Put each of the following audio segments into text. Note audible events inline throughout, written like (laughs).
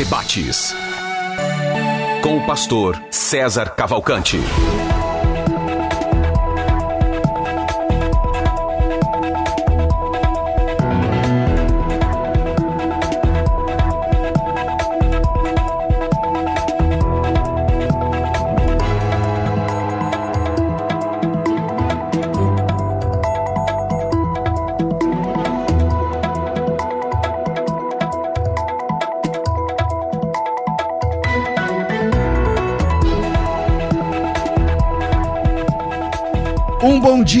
Debates. Com o pastor César Cavalcante.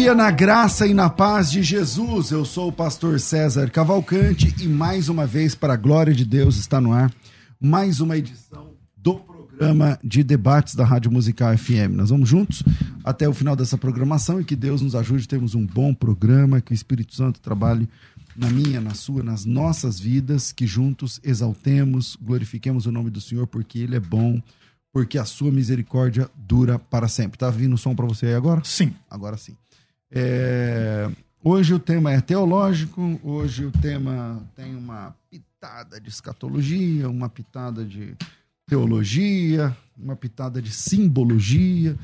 Dia na graça e na paz de Jesus. Eu sou o pastor César Cavalcante e mais uma vez, para a glória de Deus, está no ar mais uma edição do programa de debates da Rádio Musical FM. Nós vamos juntos até o final dessa programação e que Deus nos ajude a termos um bom programa, que o Espírito Santo trabalhe na minha, na sua, nas nossas vidas, que juntos exaltemos, glorifiquemos o nome do Senhor, porque Ele é bom porque a sua misericórdia dura para sempre. Tá vindo o som para você aí agora? Sim. Agora sim. É, Hoje o tema é teológico, hoje o tema tem uma pitada de escatologia, uma pitada de teologia, uma pitada de simbologia,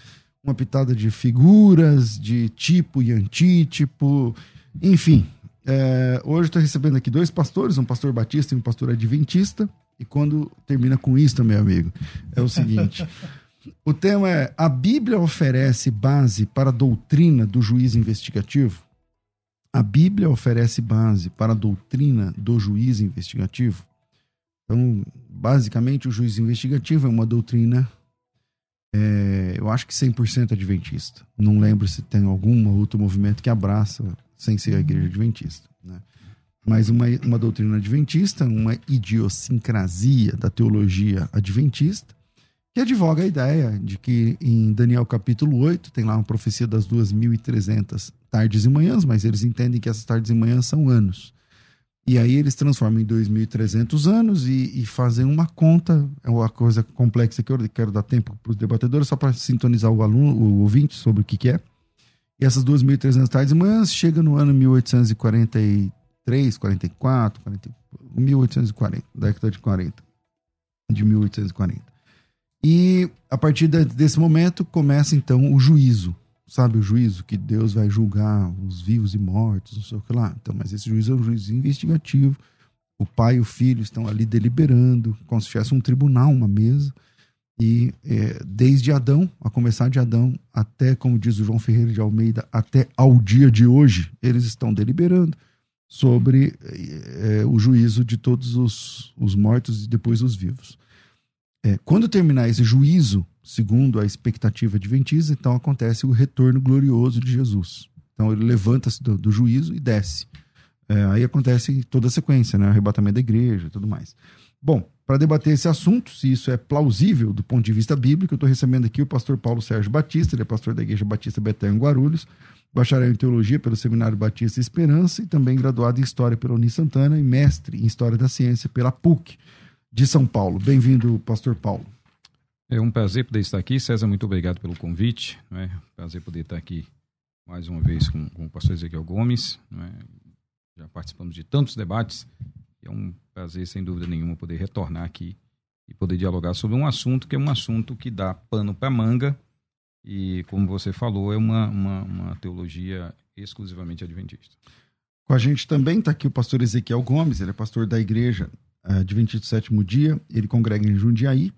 uma pitada de figuras, de tipo e antítipo, enfim. É, hoje estou recebendo aqui dois pastores, um pastor batista e um pastor adventista. E quando termina com isso, meu amigo, é o seguinte: (laughs) o tema é: a Bíblia oferece base para a doutrina do juiz investigativo? A Bíblia oferece base para a doutrina do juiz investigativo? Então, basicamente, o juiz investigativo é uma doutrina, é, eu acho que 100% adventista. Não lembro se tem algum outro movimento que abraça sem ser a igreja adventista. Né? mas uma, uma doutrina adventista, uma idiosincrasia da teologia adventista, que advoga a ideia de que em Daniel capítulo 8 tem lá uma profecia das 2.300 tardes e manhãs, mas eles entendem que essas tardes e manhãs são anos. E aí eles transformam em 2.300 anos e, e fazem uma conta, é uma coisa complexa que eu quero dar tempo para os debatedores, só para sintonizar o aluno, o ouvinte sobre o que, que é. E essas 2.300 tardes e manhãs chega no ano 1843, 43, 44, 40, 1840, década de 40, de 1840. E a partir de, desse momento começa então o juízo, sabe? O juízo que Deus vai julgar os vivos e mortos, não sei o que lá. Então, mas esse juízo é um juízo investigativo. O pai e o filho estão ali deliberando, como se tivesse um tribunal, uma mesa. E é, desde Adão, a começar de Adão, até, como diz o João Ferreira de Almeida, até ao dia de hoje, eles estão deliberando sobre é, o juízo de todos os, os mortos e depois os vivos. É, quando terminar esse juízo, segundo a expectativa adventista, então acontece o retorno glorioso de Jesus. Então ele levanta-se do, do, juízo e desce. É, aí acontece toda a sequência, né? arrebatamento da igreja e tudo mais. Bom, para debater esse assunto, se isso é plausível do ponto de vista bíblico, eu estou recebendo aqui o pastor Paulo Sérgio Batista, ele é pastor da Igreja Batista Betel em Guarulhos, bacharel em Teologia pelo Seminário Batista Esperança e também graduado em História pela Uni Santana e mestre em História da Ciência pela PUC de São Paulo. Bem-vindo, pastor Paulo. É um prazer poder estar aqui. César, muito obrigado pelo convite. É prazer poder estar aqui mais uma vez com, com o pastor Ezequiel Gomes. É? Já participamos de tantos debates. É um prazer, sem dúvida nenhuma, poder retornar aqui e poder dialogar sobre um assunto que é um assunto que dá pano para manga e, como você falou, é uma, uma, uma teologia exclusivamente adventista. Com a gente também está aqui o pastor Ezequiel Gomes, ele é pastor da igreja Adventista do Sétimo Dia, ele congrega em Jundiaí,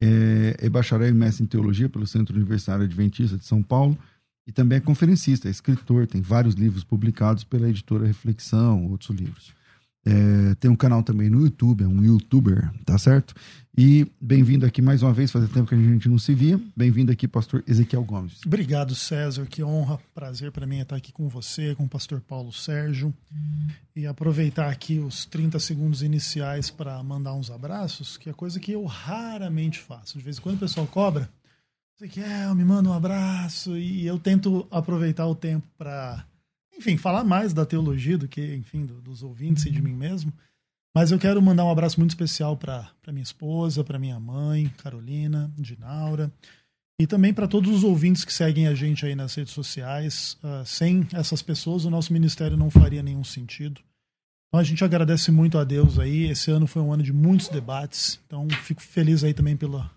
é, é bacharel e mestre em teologia pelo Centro Universitário Adventista de São Paulo e também é conferencista, é escritor, tem vários livros publicados pela editora Reflexão, outros livros. É, tem um canal também no YouTube, é um youtuber, tá certo? E bem-vindo aqui mais uma vez, fazia tempo que a gente não se via. Bem-vindo aqui, pastor Ezequiel Gomes. Obrigado, César, que honra, prazer para mim estar aqui com você, com o pastor Paulo Sérgio. E aproveitar aqui os 30 segundos iniciais para mandar uns abraços, que é coisa que eu raramente faço. De vez em quando o pessoal cobra, Ezequiel, me manda um abraço, e eu tento aproveitar o tempo para enfim, falar mais da teologia do que, enfim, do, dos ouvintes e de mim mesmo. Mas eu quero mandar um abraço muito especial para minha esposa, para minha mãe, Carolina, Dinaura, e também para todos os ouvintes que seguem a gente aí nas redes sociais. Uh, sem essas pessoas, o nosso ministério não faria nenhum sentido. Então a gente agradece muito a Deus aí. Esse ano foi um ano de muitos debates. Então fico feliz aí também pela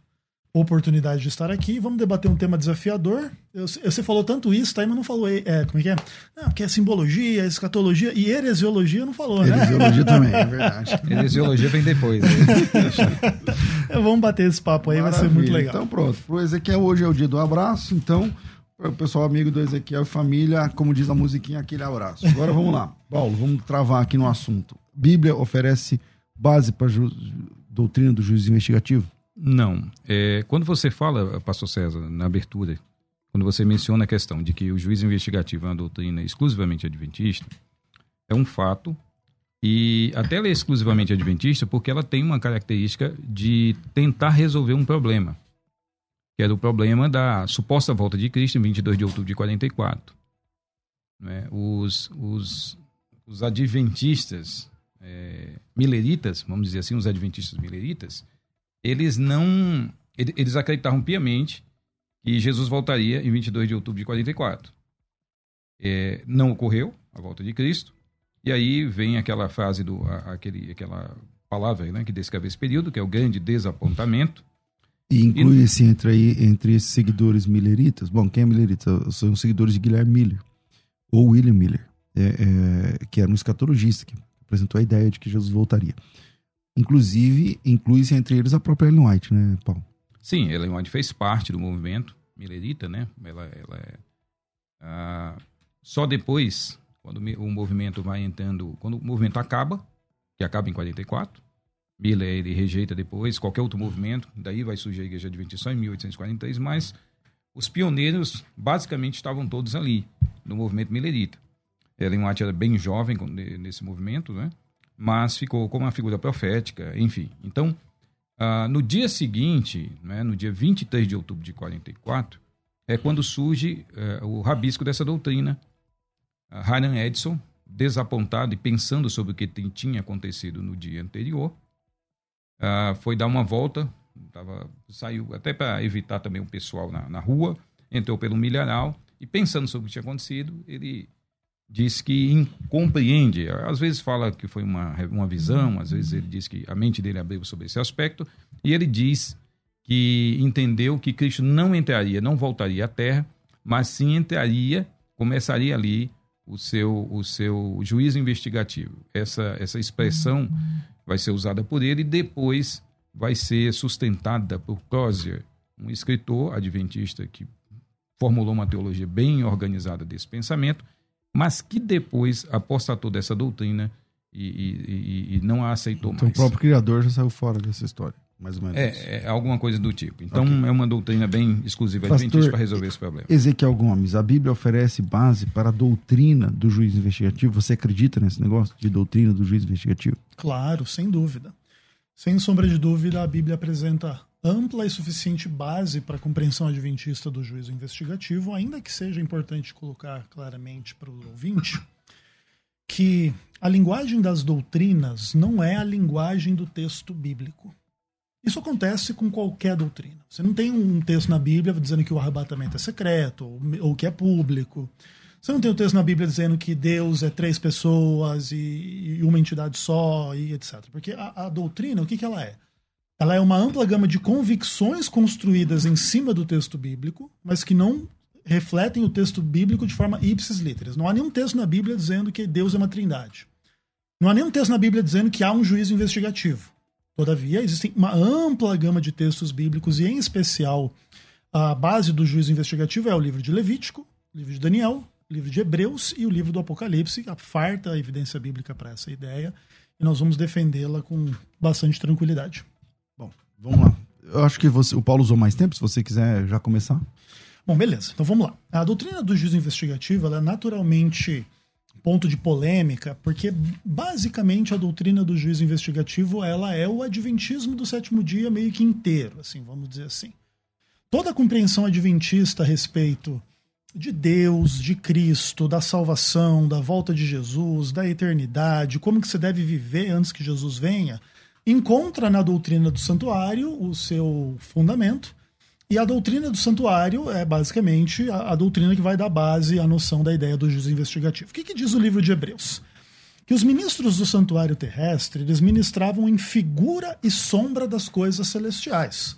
oportunidade de estar aqui. Vamos debater um tema desafiador. Eu, você falou tanto isso, tá? Mas não falou, é, como é que é? Não, porque é simbologia, escatologia e heresiologia não falou, né? Heresiologia (laughs) também, é verdade. heresiologia vem depois. Né? Vamos bater esse papo aí, Maravilha. vai ser muito legal. Então pronto, pro Ezequiel hoje é o dia do abraço, então o pessoal amigo do Ezequiel e família, como diz a musiquinha, aquele abraço. Agora vamos lá. (laughs) Paulo, vamos travar aqui no assunto. Bíblia oferece base para a doutrina do juiz investigativo? Não. É, quando você fala, pastor César, na abertura, quando você menciona a questão de que o juiz investigativo é uma doutrina exclusivamente adventista, é um fato. E até ela é exclusivamente adventista porque ela tem uma característica de tentar resolver um problema, que era o problema da suposta volta de Cristo em 22 de outubro de 44. Né? Os, os, os adventistas é, mileritas, vamos dizer assim, os adventistas mileritas, eles não. Eles acreditavam piamente que Jesus voltaria em 22 de outubro de 44. É, não ocorreu a volta de Cristo. E aí vem aquela frase do aquele, aquela palavra né, que descreve esse período, que é o grande desapontamento. E inclui-se entre, aí, entre esses seguidores milleritas. Bom, quem é millerita? São seguidores de Guilherme Miller, ou William Miller, é, é, que era um escatologista, que apresentou a ideia de que Jesus voltaria. Inclusive, inclui-se entre eles a própria Ellen White, né, Paulo? Sim, Ellen White fez parte do movimento Millerita, né? Ela, ela é, ah, só depois, quando o movimento vai entrando, quando o movimento acaba, que acaba em 44, Miller ele rejeita depois qualquer outro movimento, daí vai surgir a Igreja Adventista em 1843, mas os pioneiros basicamente estavam todos ali, no movimento Millerita. Ellen White era bem jovem nesse movimento, né? Mas ficou como uma figura profética, enfim. Então, uh, no dia seguinte, né, no dia 23 de outubro de 44, é quando surge uh, o rabisco dessa doutrina. Uh, Ryan Edson, desapontado e pensando sobre o que tinha acontecido no dia anterior, uh, foi dar uma volta, tava, saiu até para evitar também o pessoal na, na rua, entrou pelo milharal e pensando sobre o que tinha acontecido, ele diz que compreende, às vezes fala que foi uma, uma visão, às vezes ele diz que a mente dele abriu sobre esse aspecto, e ele diz que entendeu que Cristo não entraria, não voltaria à Terra, mas sim entraria, começaria ali o seu, o seu juízo investigativo. Essa, essa expressão vai ser usada por ele e depois vai ser sustentada por Crozier, um escritor adventista que formulou uma teologia bem organizada desse pensamento, mas que depois apostatou dessa doutrina e, e, e não a aceitou então, mais. o próprio criador já saiu fora dessa história, mais ou menos. É, é alguma coisa do tipo. Então okay. é uma doutrina bem exclusiva adventista para resolver esse problema. Ezequiel Gomes, a Bíblia oferece base para a doutrina do juiz investigativo. Você acredita nesse negócio de doutrina do juiz investigativo? Claro, sem dúvida. Sem sombra de dúvida, a Bíblia apresenta ampla e suficiente base para a compreensão adventista do juízo investigativo, ainda que seja importante colocar claramente para o ouvinte que a linguagem das doutrinas não é a linguagem do texto bíblico. Isso acontece com qualquer doutrina. Você não tem um texto na Bíblia dizendo que o arrebatamento é secreto ou que é público. Você não tem um texto na Bíblia dizendo que Deus é três pessoas e, uma entidade só e etc. Porque a, a doutrina, o que, que ela é? Ela é uma ampla gama de convicções construídas em cima do texto bíblico, mas que não refletem o texto bíblico de forma ipsis literis. Não há nenhum texto na Bíblia dizendo que Deus é uma trindade. Não há nenhum texto na Bíblia dizendo que há um juízo investigativo. Todavia, existe uma ampla gama de textos bíblicos, e em especial a base do juízo investigativo é o livro de Levítico, o livro de Daniel, o livro de Hebreus e o livro do Apocalipse, a farta evidência bíblica para essa ideia, e nós vamos defendê-la com bastante tranquilidade. Vamos lá. Eu acho que você, o Paulo usou mais tempo, se você quiser já começar. Bom, beleza. Então vamos lá. A doutrina do juízo investigativo é naturalmente ponto de polêmica, porque basicamente a doutrina do juízo investigativo ela é o adventismo do sétimo dia meio que inteiro, assim, vamos dizer assim. Toda a compreensão adventista a respeito de Deus, de Cristo, da salvação, da volta de Jesus, da eternidade, como que você deve viver antes que Jesus venha, encontra na doutrina do santuário o seu fundamento. E a doutrina do santuário é basicamente a, a doutrina que vai dar base à noção da ideia do juízo investigativo. O que, que diz o livro de Hebreus? que os ministros do santuário terrestre eles ministravam em figura e sombra das coisas celestiais.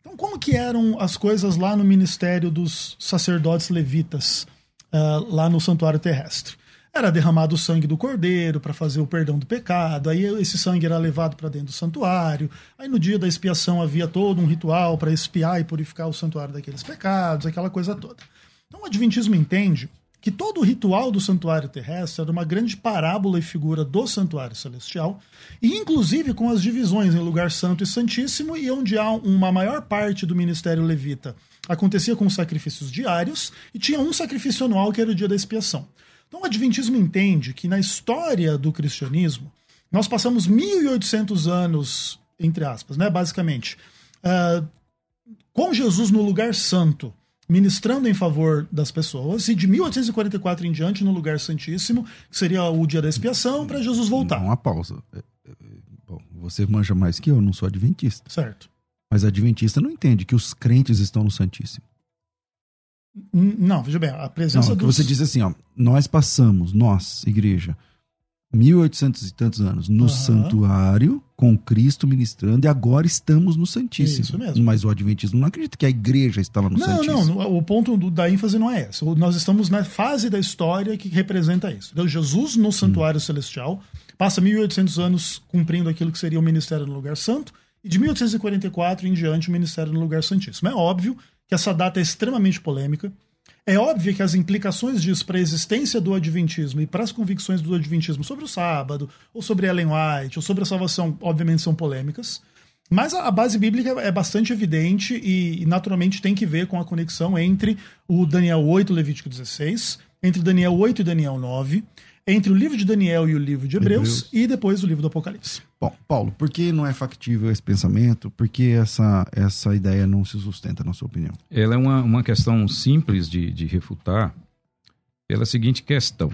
Então, como que eram as coisas lá no ministério dos sacerdotes levitas, uh, lá no santuário terrestre? Era derramado o sangue do cordeiro para fazer o perdão do pecado, aí esse sangue era levado para dentro do santuário, aí no dia da expiação havia todo um ritual para expiar e purificar o santuário daqueles pecados, aquela coisa toda. Então o Adventismo entende que todo o ritual do santuário terrestre era uma grande parábola e figura do santuário celestial, e inclusive com as divisões em lugar santo e santíssimo, e onde há uma maior parte do ministério levita acontecia com sacrifícios diários, e tinha um sacrifício anual que era o dia da expiação. Então o Adventismo entende que na história do cristianismo, nós passamos 1800 anos, entre aspas, né, basicamente, uh, com Jesus no lugar santo, ministrando em favor das pessoas, e de 1844 em diante no lugar santíssimo, que seria o dia da expiação, para Jesus voltar. Uma pausa. É, é, bom, você manja mais que eu, não sou adventista. Certo. Mas adventista não entende que os crentes estão no Santíssimo. Não, veja bem, a presença não, dos... Você diz assim, ó, nós passamos, nós, igreja, 1800 e tantos anos no uhum. santuário com Cristo ministrando e agora estamos no Santíssimo. Isso mesmo. Mas o Adventismo não acredita que a igreja está lá no não, Santíssimo. Não, não. O ponto da ênfase não é esse. Nós estamos na fase da história que representa isso. Então, Jesus no santuário hum. celestial passa 1800 anos cumprindo aquilo que seria o ministério no lugar santo e de 1844 em diante o ministério no lugar santíssimo. É óbvio que essa data é extremamente polêmica. É óbvio que as implicações disso para a existência do Adventismo e para as convicções do Adventismo sobre o sábado, ou sobre Ellen White, ou sobre a salvação, obviamente são polêmicas. Mas a base bíblica é bastante evidente e, naturalmente, tem que ver com a conexão entre o Daniel 8 e Levítico 16, entre Daniel 8 e Daniel 9, entre o livro de Daniel e o livro de Hebreus, Hebreus, e depois o livro do Apocalipse. Bom, Paulo, por que não é factível esse pensamento? Por que essa, essa ideia não se sustenta, na sua opinião? Ela é uma, uma questão simples de, de refutar pela seguinte questão.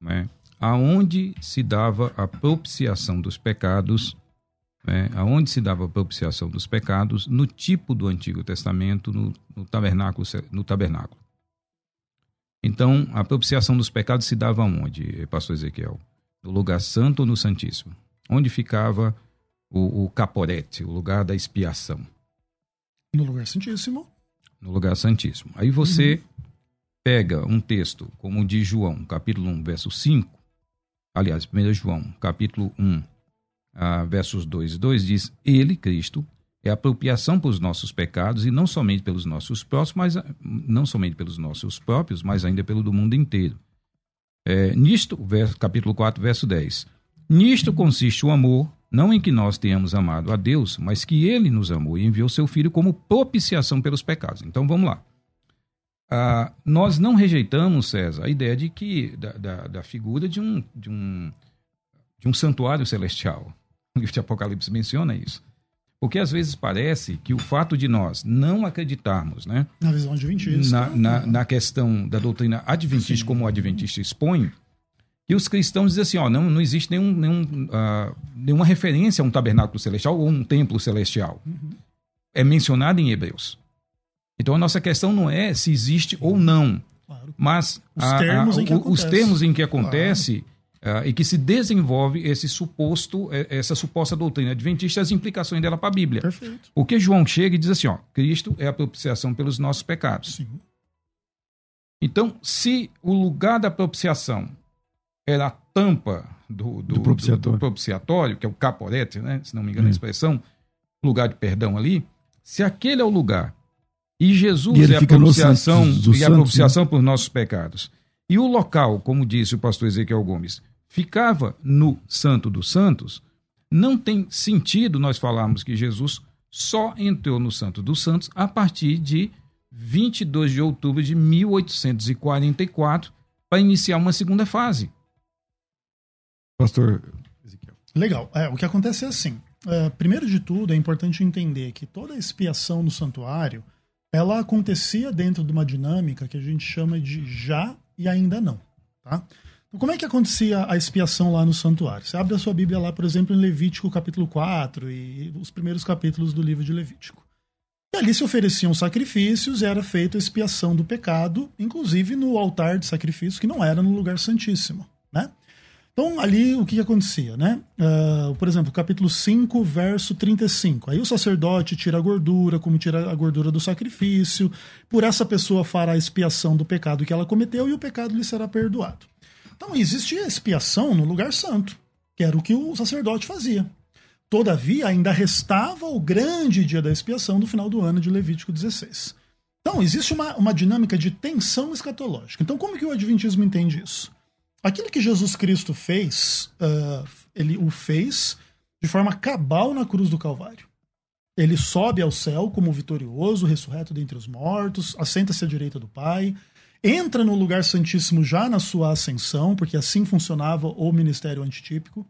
Né? Aonde se dava a propiciação dos pecados, né? aonde se dava a propiciação dos pecados no tipo do Antigo Testamento, no, no tabernáculo, no tabernáculo. Então, a propiciação dos pecados se dava onde, pastor Ezequiel? No lugar santo ou no Santíssimo? Onde ficava o, o caporete, o lugar da expiação? No lugar santíssimo. No lugar santíssimo. Aí você uhum. pega um texto como o de João, capítulo 1, verso 5. Aliás, 1 João, capítulo 1, ah, versos 2 e 2 diz: Ele, Cristo, é apropriação para os nossos pecados e não somente pelos nossos próprios, mas não somente pelos nossos próprios, mas ainda pelo do mundo inteiro. É, nisto, verso, capítulo 4, verso 10. Nisto consiste o amor, não em que nós tenhamos amado a Deus, mas que ele nos amou e enviou seu filho como propiciação pelos pecados. Então vamos lá. Ah, nós não rejeitamos, César, a ideia de que da, da, da figura de um, de, um, de um santuário celestial. O livro de Apocalipse menciona isso. Porque às vezes parece que o fato de nós não acreditarmos né, na visão adventista, na, na, na questão da doutrina adventista, Sim. como o adventista expõe, que os cristãos dizem assim: ó, não, não existe nenhum, nenhum, uh, nenhuma referência a um tabernáculo celestial ou um templo celestial. Uhum. É mencionado em Hebreus. Então a nossa questão não é se existe ou não, claro. mas os, a, termos a, a, os termos em que acontece. Claro e que se desenvolve esse suposto, é, essa suposta doutrina adventista, as implicações dela para a Bíblia. Perfeito. Porque João chega e diz assim: ó, Cristo é a propiciação pelos nossos pecados. Sim. Então, se o lugar da propiciação era a tampa do, do, do, propiciatório. Do, propiciatório. que é o caporete, né? se não me engano hum. a expressão, lugar de perdão ali, se aquele é o lugar e Jesus e é a propiciação e a propiciação né? por nossos pecados. E o local, como disse o pastor Ezequiel Gomes, ficava no Santo dos Santos, não tem sentido nós falarmos que Jesus só entrou no Santo dos Santos a partir de 22 de outubro de 1844 para iniciar uma segunda fase. Pastor Ezequiel. Legal. É, o que acontece é assim. É, primeiro de tudo, é importante entender que toda a expiação no santuário ela acontecia dentro de uma dinâmica que a gente chama de já e ainda não. Tá? Então, como é que acontecia a expiação lá no santuário? Você abre a sua Bíblia lá, por exemplo, em Levítico capítulo 4 e os primeiros capítulos do livro de Levítico. E ali se ofereciam sacrifícios, era feita a expiação do pecado, inclusive no altar de sacrifício, que não era no lugar santíssimo. Né? Então, ali, o que, que acontecia, né? Uh, por exemplo, capítulo 5, verso 35. Aí o sacerdote tira a gordura, como tira a gordura do sacrifício. Por essa pessoa fará expiação do pecado que ela cometeu e o pecado lhe será perdoado. Então, existia expiação no lugar santo, que era o que o sacerdote fazia. Todavia, ainda restava o grande dia da expiação do final do ano de Levítico 16. Então, existe uma, uma dinâmica de tensão escatológica. Então, como que o Adventismo entende isso? Aquilo que Jesus Cristo fez, uh, ele o fez de forma cabal na cruz do Calvário. Ele sobe ao céu como vitorioso, ressurreto dentre os mortos, assenta-se à direita do Pai, entra no lugar santíssimo já na sua ascensão, porque assim funcionava o ministério antitípico.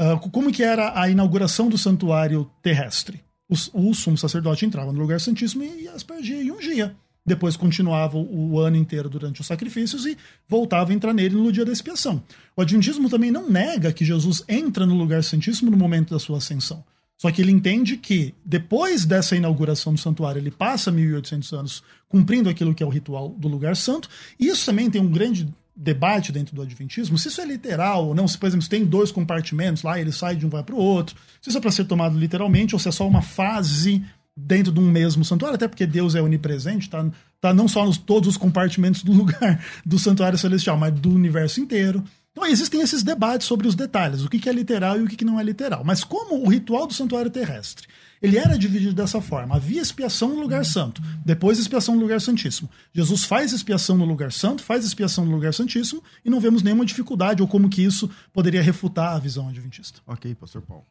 Uh, como que era a inauguração do santuário terrestre? O, o sumo sacerdote entrava no lugar santíssimo e aspergia e ungia. Depois continuava o ano inteiro durante os sacrifícios e voltava a entrar nele no dia da expiação. O Adventismo também não nega que Jesus entra no lugar santíssimo no momento da sua ascensão. Só que ele entende que, depois dessa inauguração do santuário, ele passa 1800 anos cumprindo aquilo que é o ritual do lugar santo. E isso também tem um grande debate dentro do Adventismo, se isso é literal ou não, se, por exemplo, se tem dois compartimentos lá, ele sai de um vai para o outro, se isso é para ser tomado literalmente ou se é só uma fase dentro de um mesmo santuário, até porque Deus é onipresente, tá, tá não só nos todos os compartimentos do (laughs) lugar do santuário celestial, mas do universo inteiro. Então existem esses debates sobre os detalhes, o que é literal e o que não é literal. Mas como o ritual do santuário terrestre, ele era dividido dessa forma. Havia expiação no lugar santo, depois expiação no lugar santíssimo. Jesus faz expiação no lugar santo, faz expiação no lugar santíssimo, e não vemos nenhuma dificuldade ou como que isso poderia refutar a visão adventista. Ok, pastor Paulo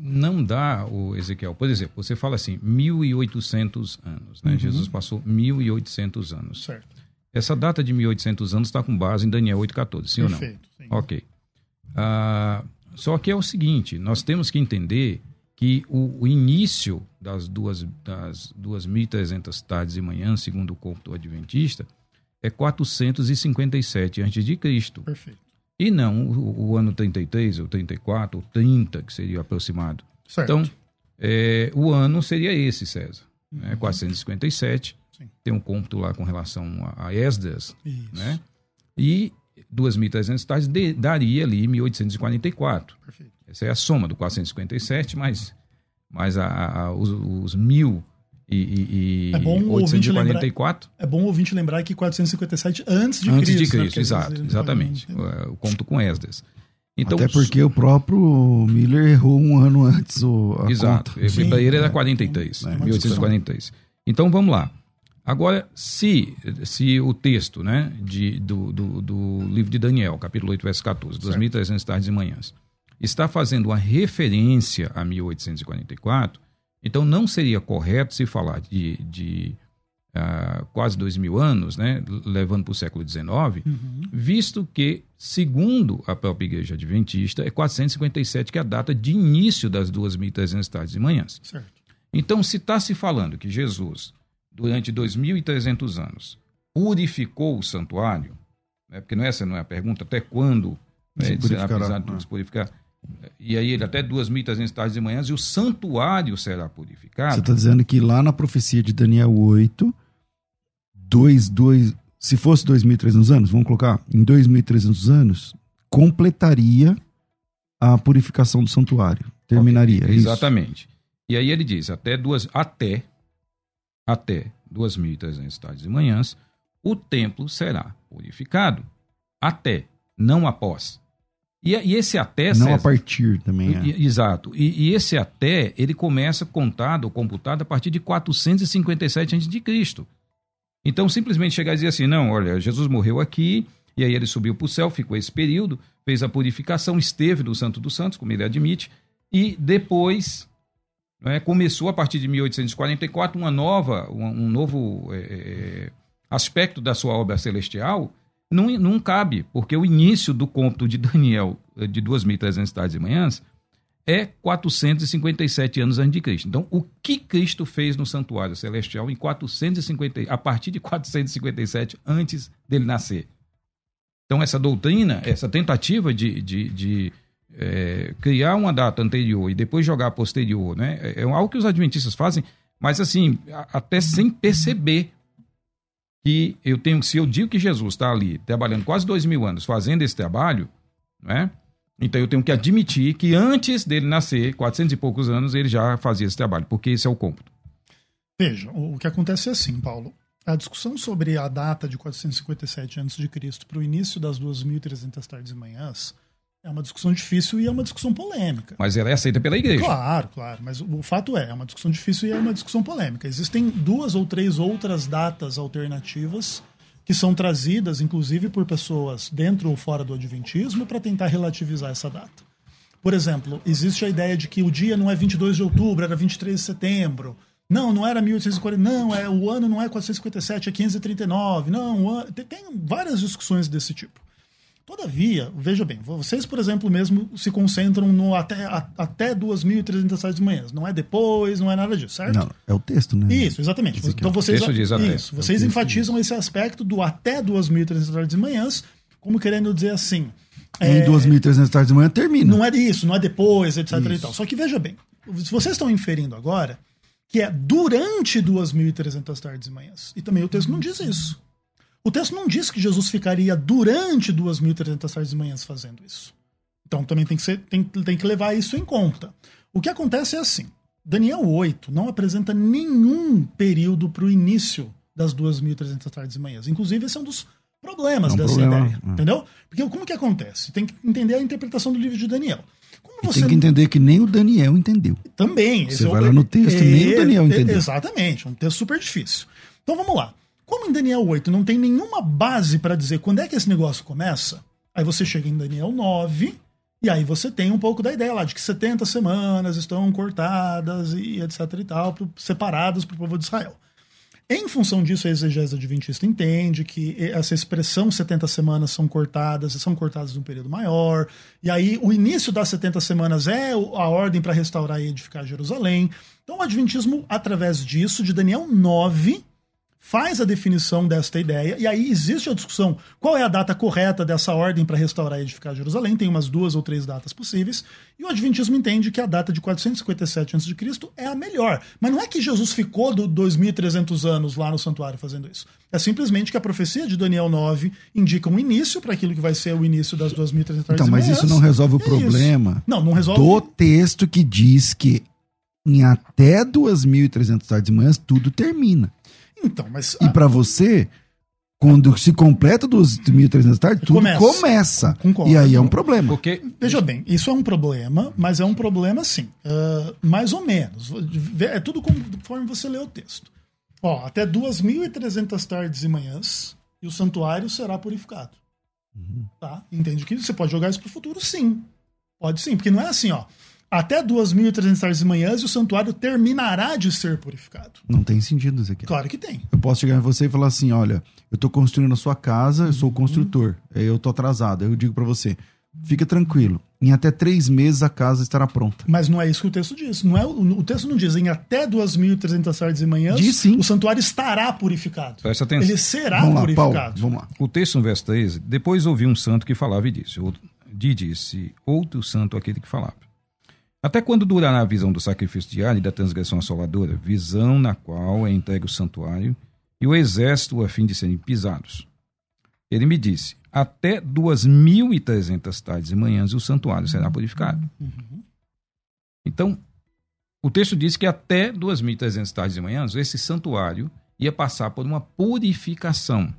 não dá, o Ezequiel, por exemplo, você fala assim, 1.800 anos, né? Uhum. Jesus passou 1.800 anos. Certo. Essa data de 1.800 anos está com base em Daniel 8,14, sim Perfeito, ou não? Sim. Ok. Ah, só que é o seguinte, nós temos que entender que o, o início das duas das 2.300 tardes e manhãs, segundo o corpo adventista, é 457 a.C. Perfeito. E não o, o, ano 33, ou 34, ou 30, que seria aproximado. Certo. Então, é, o ano seria esse, César. Né? Uhum. Né? 457. Sim. Tem um cômputo lá com relação a, a Esdras. Isso. Né? E 2.300 tais daria ali 1844. Perfeito. Essa é a soma do 457 mais, mais a, a, os, os mil e, e, é bom 844. Lembrar, é bom ouvinte lembrar que 457 antes de antes Cristo. Antes de Cristo, né? exato, exatamente. O conto com Esdras. Então, Até porque o próprio Miller errou um ano antes o, a Exato. Conta. Sim, ele era 43, é, 1843. Então vamos lá. Agora, se, se o texto né, de, do, do, do livro de Daniel, capítulo 8, verso 14, 2.300 tardes e manhãs, está fazendo uma referência a 1844, então, não seria correto se falar de, de uh, quase dois mil anos, né, levando para o século XIX, uhum. visto que, segundo a própria Igreja Adventista, é 457 que é a data de início das 2.300 tardes e manhãs. Certo. Então, se está se falando que Jesus, durante 2.300 anos, purificou o santuário, né, porque não essa não é a pergunta, até quando né, será precisado de purificar e aí ele até 2.300 tardes e manhãs, e o santuário será purificado. Você está dizendo que lá na profecia de Daniel 8, dois, dois, se fosse 2.300 anos, vamos colocar, em 2.300 anos, completaria a purificação do santuário. Terminaria. Okay, é exatamente. E aí ele diz, até duas, até, até 2.300 tardes e manhãs, o templo será purificado. Até, não após. E, e esse até. Não César, a partir também. É. E, exato. E, e, esse até, ele começa contado ou computado a partir de 457 a.C. Então, simplesmente chegar e dizer assim: não, olha, Jesus morreu aqui, e aí ele subiu para o céu, ficou esse período, fez a purificação, esteve no Santo dos Santos, como ele admite, e depois né, começou, a partir de 1844, uma nova, um, novo é, aspecto da sua obra celestial não, não cabe, porque o início do cômputo de Daniel, eh, de 2.300 tardes e manhãs, é 457 anos antes de Cristo. Então, o que Cristo fez no santuário celestial em 450, a partir de 457 antes dele nascer? Então, essa doutrina, essa tentativa de, de, de é, criar uma data anterior e depois jogar posterior, né, é, é algo que os adventistas fazem, mas assim, até sem perceber que eu tenho, se eu digo que Jesus está ali trabalhando quase dois mil anos fazendo esse trabalho, né? Então eu tenho que admitir que antes dele nascer, 400 e poucos anos, ele já fazia esse trabalho, porque esse é o cômputo. Veja, o que acontece é assim, Paulo. A discussão sobre a data de 457 a.C. para o início das 2.300 tardes e manhãs é uma discussão difícil e é uma discussão polêmica. Mas ela é aceita pela igreja. Claro, claro. Mas o fato é, é uma discussão difícil e é uma discussão polêmica. Existem duas ou três outras datas alternativas que são trazidas, inclusive, por pessoas dentro ou fora do Adventismo para tentar relativizar essa data. Por exemplo, existe a ideia de que o dia não é 22 de outubro, era 23 de setembro. Não, não era 1840. Não, é, o ano não é 457, é 539. Não, tem, tem várias discussões desse tipo. Todavia, veja bem, vocês, por exemplo, mesmo se concentram no até, a, até 2.300 de manhãs. Não é depois, não é nada disso, certo? Não, é o texto, né? Isso, exatamente. Então vocês, diz isso, vocês é enfatizam esse aspecto do até 2.300 de manhãs, como querendo dizer assim. Em é, 2.300 de manhã termina. Não é isso, não é depois, etc. E tal. Só que veja bem, se vocês estão inferindo agora que é durante 2.300 tardes e manhãs. E também o texto não diz isso. O texto não diz que Jesus ficaria durante 2.300 tardes e manhãs fazendo isso. Então também tem que, ser, tem, tem que levar isso em conta. O que acontece é assim: Daniel 8 não apresenta nenhum período para o início das 2.300 tardes e manhãs. Inclusive, esse é um dos problemas é um dessa problema. ideia. É. Entendeu? Porque como que acontece? Tem que entender a interpretação do livro de Daniel. Você... Tem que entender que nem o Daniel entendeu. Também. Você vai lá no texto, é, nem o Daniel entendeu. Exatamente, um texto super difícil. Então vamos lá. Como em Daniel 8 não tem nenhuma base para dizer quando é que esse negócio começa, aí você chega em Daniel 9 e aí você tem um pouco da ideia lá de que 70 semanas estão cortadas e etc e tal, separadas para o povo de Israel. Em função disso, a exegese adventista entende que essa expressão 70 semanas são cortadas, são cortadas num período maior, e aí o início das 70 semanas é a ordem para restaurar e edificar Jerusalém. Então, o adventismo, através disso, de Daniel 9, faz a definição desta ideia, e aí existe a discussão qual é a data correta dessa ordem para restaurar e edificar Jerusalém, tem umas duas ou três datas possíveis, e o Adventismo entende que a data de 457 a.C. é a melhor. Mas não é que Jesus ficou do 2.300 anos lá no santuário fazendo isso. É simplesmente que a profecia de Daniel 9 indica um início para aquilo que vai ser o início das 2.300 Então, mas isso não resolve o é problema isso. não, não resolve. do texto que diz que em até 2.300 tardes de manhã tudo termina. Então, mas. E para você, quando se completa dos 1.300 tardes, tudo começa. começa. Concordo. E aí é um problema. Porque, veja bem, isso é um problema, mas é um problema sim. Uh, mais ou menos. É tudo conforme você lê o texto. Ó, até 2.300 tardes e manhãs, e o santuário será purificado. Uhum. Tá? Entende que você pode jogar isso para o futuro? Sim. Pode sim, porque não é assim, ó até 2.300 tardes e manhãs e o santuário terminará de ser purificado. Não tem sentido isso aqui. Claro que tem. Eu posso chegar em você e falar assim: olha, eu estou construindo a sua casa, eu sou o construtor, uhum. eu estou atrasado. Eu digo para você: fica tranquilo, em até três meses a casa estará pronta. Mas não é isso que o texto diz. Não é, o texto não diz em até 2.300 tardes e manhãs diz, sim. o santuário estará purificado. Presta atenção. Ele será vamos lá, purificado. Paulo, vamos lá. O texto no verso 13, depois ouvi um santo que falava e disse, de disse, outro santo aquele que falava. Até quando durará a visão do sacrifício diário e da transgressão assoladora, visão na qual é entregue o santuário e o exército a fim de serem pisados? Ele me disse: até duas mil e trezentas tardes e manhãs o santuário será purificado. Uhum. Então, o texto diz que até duas mil e trezentas tardes e manhãs esse santuário ia passar por uma purificação.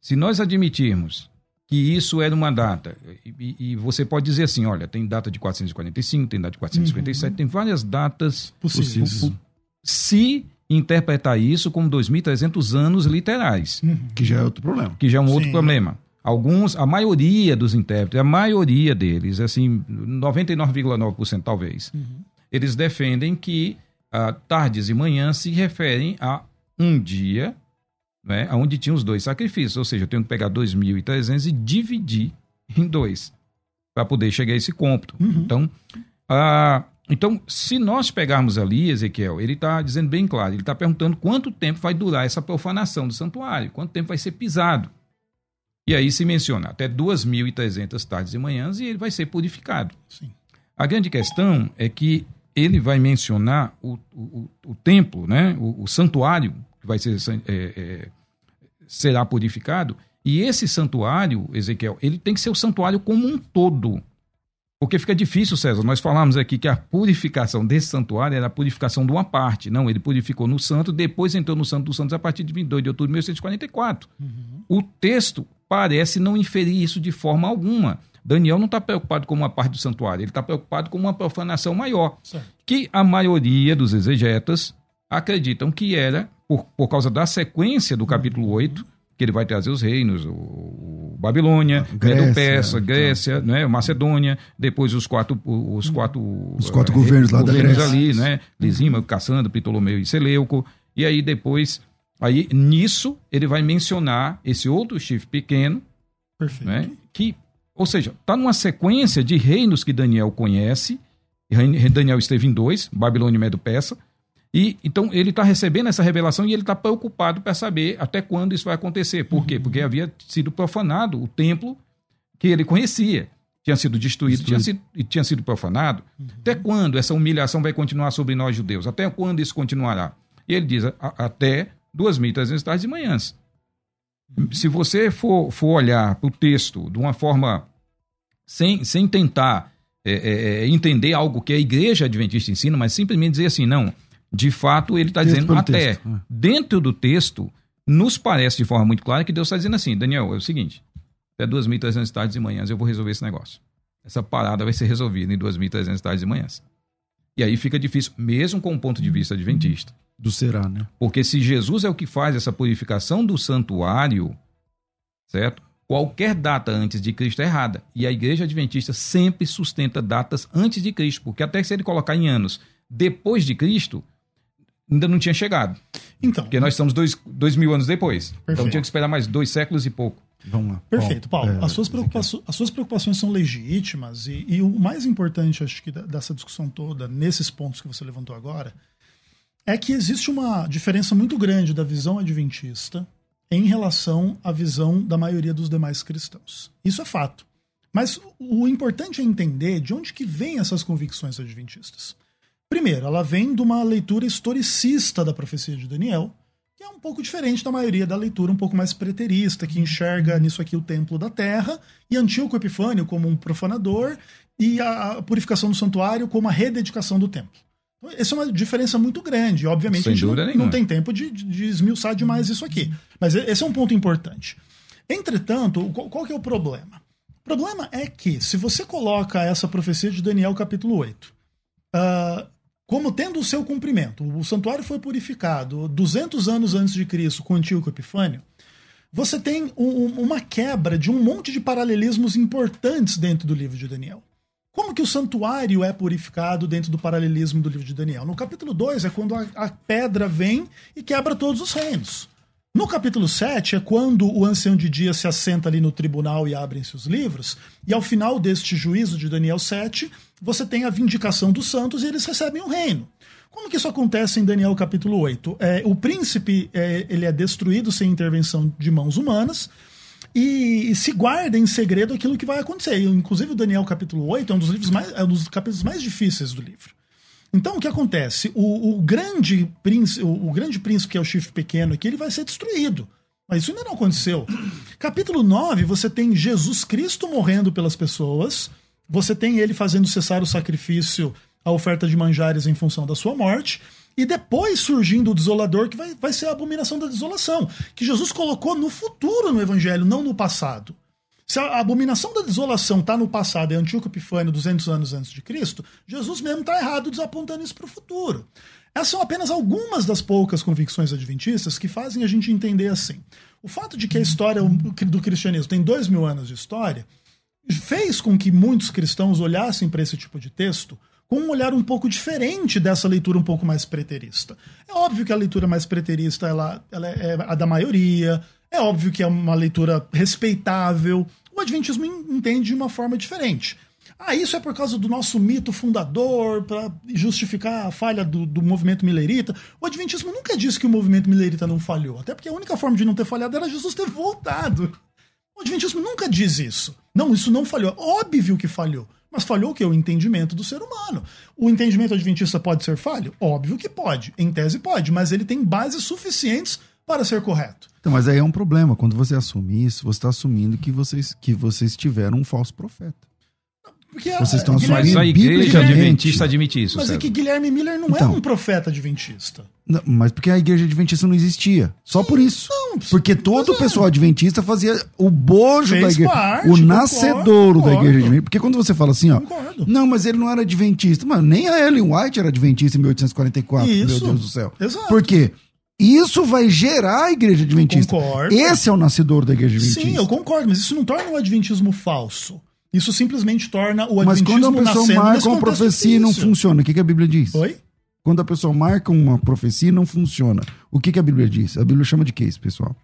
Se nós admitirmos que isso era uma data. E, e, você pode dizer assim: olha, tem data de 445, tem data de 457, uhum. tem várias datas possíveis. Se interpretar isso como 2.300 anos literais. Uhum. Que já é outro problema. Que já é um Sim. outro problema. Alguns, a maioria dos intérpretes, a maioria deles, assim, 99,9% talvez, uhum. eles defendem que ah, tardes e manhãs se referem a um dia né, onde tinha os dois sacrifícios. Ou seja, eu tenho que pegar 2.300 e dividir em dois para poder chegar a esse cômputo. Uhum. Então, ah, então, se nós pegarmos ali, Ezequiel, ele está dizendo bem claro, ele está perguntando quanto tempo vai durar essa profanação do santuário, quanto tempo vai ser pisado. E aí se menciona até 2.300 tardes e manhãs e ele vai ser purificado. Sim. A grande questão é que ele vai mencionar o, o, o templo, né, o, o santuário, que vai ser é, é, será purificado. E esse santuário, Ezequiel, ele tem que ser o santuário como um todo. Porque fica difícil, César. Nós falamos aqui que a purificação desse santuário era a purificação de uma parte. Não, ele purificou no santo, depois entrou no santo dos santos a partir de 22 de outubro de 1844. Uhum. O texto parece não inferir isso de forma alguma. Daniel não está preocupado com uma parte do santuário, ele está preocupado com uma profanação maior. Certo. Que a maioria dos exegetas acreditam que era, por, por causa da sequência do capítulo 8, que ele vai trazer os reinos, o, o Babilônia, Grécia, Medo-Persa, então. Grécia, então. né, Macedônia, depois os quatro os quatro os quatro uh, governos lá governos da ali, né, Lisima, Cassandra, Ptolomeu e Seleuco. E aí depois, aí nisso ele vai mencionar esse outro chifre pequeno, Perfeito. Né, que, ou seja, está numa sequência de reinos que Daniel conhece. Daniel esteve em dois, Babilônia e Medo-Persa e então ele está recebendo essa revelação e ele está preocupado para saber até quando isso vai acontecer. Por uhum. quê? Porque havia sido profanado o templo que ele conhecia. Tinha sido destruído, tinha sido, e tinha sido profanado. Uhum. Até quando essa humilhação vai continuar sobre nós judeus? Até quando isso continuará? E ele diz: a, até 2.300 tardes e manhãs. Uhum. Se você for, for olhar para o texto de uma forma sem, sem tentar é, é, entender algo que a igreja adventista ensina, mas simplesmente dizer assim, não, de fato, ele está dizendo até texto. Ah. dentro do texto, nos parece de forma muito clara que Deus está dizendo assim: Daniel, é o seguinte, até 2.300 tardes e manhãs eu vou resolver esse negócio. Essa parada vai ser resolvida em 2.300 tardes e manhãs. E aí fica difícil, mesmo com o ponto de vista adventista. Do será, né? Porque se Jesus é o que faz essa purificação do santuário, certo? Qualquer data antes de Cristo é errada. E a igreja adventista sempre sustenta datas antes de Cristo, porque até se ele colocar em anos depois de Cristo, ainda não tinha chegado. Então. Porque nós estamos dois, dois mil anos depois. Perfeito. Então tinha que esperar mais dois séculos e pouco. Vamos lá. Perfeito, Paulo. É, as, suas preocupações, as suas preocupações são legítimas e, e, o mais importante, acho que, dessa discussão toda, nesses pontos que você levantou agora, é que existe uma diferença muito grande da visão adventista em relação à visão da maioria dos demais cristãos. Isso é fato. Mas o importante é entender de onde que vêm essas convicções adventistas. Primeiro, ela vem de uma leitura historicista da profecia de Daniel, que é um pouco diferente da maioria da leitura um pouco mais preterista, que enxerga nisso aqui o templo da terra, e Antíoco Epifânio como um profanador, e a purificação do santuário como a rededicação do templo. Então, essa é uma diferença muito grande. Obviamente, Sem a gente não, não, tem tempo de, de esmiuçar demais isso aqui. Mas esse é um ponto importante. Entretanto, qual, qual que é o problema? O problema é que, se você coloca essa profecia de Daniel, capítulo 8, uh, ah, como tendo o seu cumprimento. O santuário foi purificado 200 anos antes de Cristo com Antíoco Epifânio. Você tem um, uma quebra de um monte de paralelismos importantes dentro do livro de Daniel. Como que o santuário é purificado dentro do paralelismo do livro de Daniel? No capítulo 2 é quando a, a pedra vem e quebra todos os reinos. No capítulo 7 é quando o ancião de dia se assenta ali no tribunal e abrem-se os livros, e ao final deste juízo de Daniel 7, você tem a vindicação dos santos e eles recebem o reino. Como que isso acontece em Daniel capítulo 8? É, o príncipe é, ele é destruído sem intervenção de mãos humanas e, se guarda em segredo aquilo que vai acontecer. Inclusive o Daniel capítulo 8 é um dos livros mais, é um dos capítulos mais difíceis do livro. Então, o que acontece? O, o, grande príncipe, o, o, grande príncipe, que é o chifre pequeno aqui, ele vai ser destruído. Mas isso ainda não aconteceu. Capítulo 9, você tem Jesus Cristo morrendo pelas pessoas, você tem ele fazendo cessar o sacrifício, a oferta de manjares em função da sua morte, e depois surgindo o desolador, que vai, vai ser a abominação da desolação, que Jesus colocou no futuro no evangelho, não no passado. Se a abominação da desolação está no passado, é Antíoco Epifânio, 200 anos antes de Cristo, Jesus mesmo está errado desapontando isso para o futuro. Essas são apenas algumas das poucas convicções adventistas que fazem a gente entender assim. O fato de que a história do cristianismo tem dois mil anos de história fez com que muitos cristãos olhassem para esse tipo de texto com um olhar um pouco diferente dessa leitura um pouco mais preterista. É óbvio que a leitura mais preterista ela, ela é a da maioria, é óbvio que é uma leitura respeitável, o Adventismo entende de uma forma diferente. Ah, isso é por causa do nosso mito fundador, para justificar a falha do, do, movimento milerita. O Adventismo nunca disse que o movimento milerita não falhou, até porque a única forma de não ter falhado era Jesus ter voltado. O Adventismo nunca diz isso. Não, isso não falhou. Óbvio que falhou. Mas falhou o quê? O entendimento do ser humano. O entendimento adventista pode ser falho? Óbvio que pode. Em tese pode, mas ele tem bases suficientes para ser correto. Então, mas aí é um problema. Quando você assume isso, você está assumindo que vocês, que vocês tiveram um falso profeta. Porque Vocês estão Guilherme- assumindo Mas a igreja adventista admite isso. Mas é que Guilherme Miller não Então. é um profeta adventista. Não, mas porque a igreja adventista não existia. Só por isso. Não, Porque todo o mas é. pessoal adventista fazia o bojo Fez da igreja. parte, o concordo, nascedouro da concordo. igreja adventista. Porque quando você fala assim, ó. Concordo. Não, mas ele não era adventista. Mano, nem a Ellen White era adventista em 1844. Meu Isso. Deus do céu. Exato. Por quê? Isso vai gerar a igreja adventista. Concordo. Esse é o nascedouro da igreja adventista. Sim, eu concordo, mas isso não torna o adventismo falso. Isso simplesmente torna o Mas adventismo quando a pessoa marca uma profecia e não funciona, o que, que a Bíblia diz? Oi? Quando a pessoa marca uma profecia e não funciona, o que, que a Bíblia diz? A Bíblia chama de que isso, pessoal?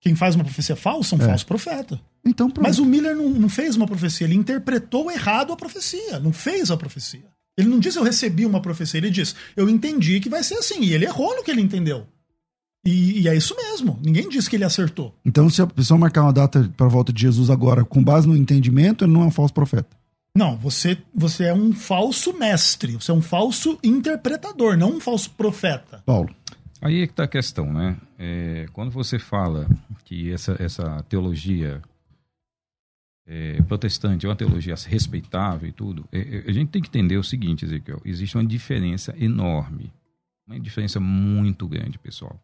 Quem faz uma profecia falsa é um falso profeta. Então, pronto. Mas o Miller não, não fez uma profecia, ele interpretou errado a profecia, não fez a profecia. Ele não diz eu recebi uma profecia, ele diz eu entendi que vai ser assim, e ele errou no que ele entendeu. E, e é isso mesmo, ninguém disse que ele acertou. Então, se a pessoa marcar uma data para a volta de Jesus agora com base no entendimento, ele não é um falso profeta. Não, você, você é um falso mestre, você é um falso interpretador, não um falso profeta. Paulo. Aí é que está a questão, né? É, quando você fala que essa, essa teologia é, protestante é uma teologia respeitável e tudo, é, é, a gente tem que entender o seguinte, Ezequiel: existe uma diferença enorme, uma diferença muito grande, pessoal.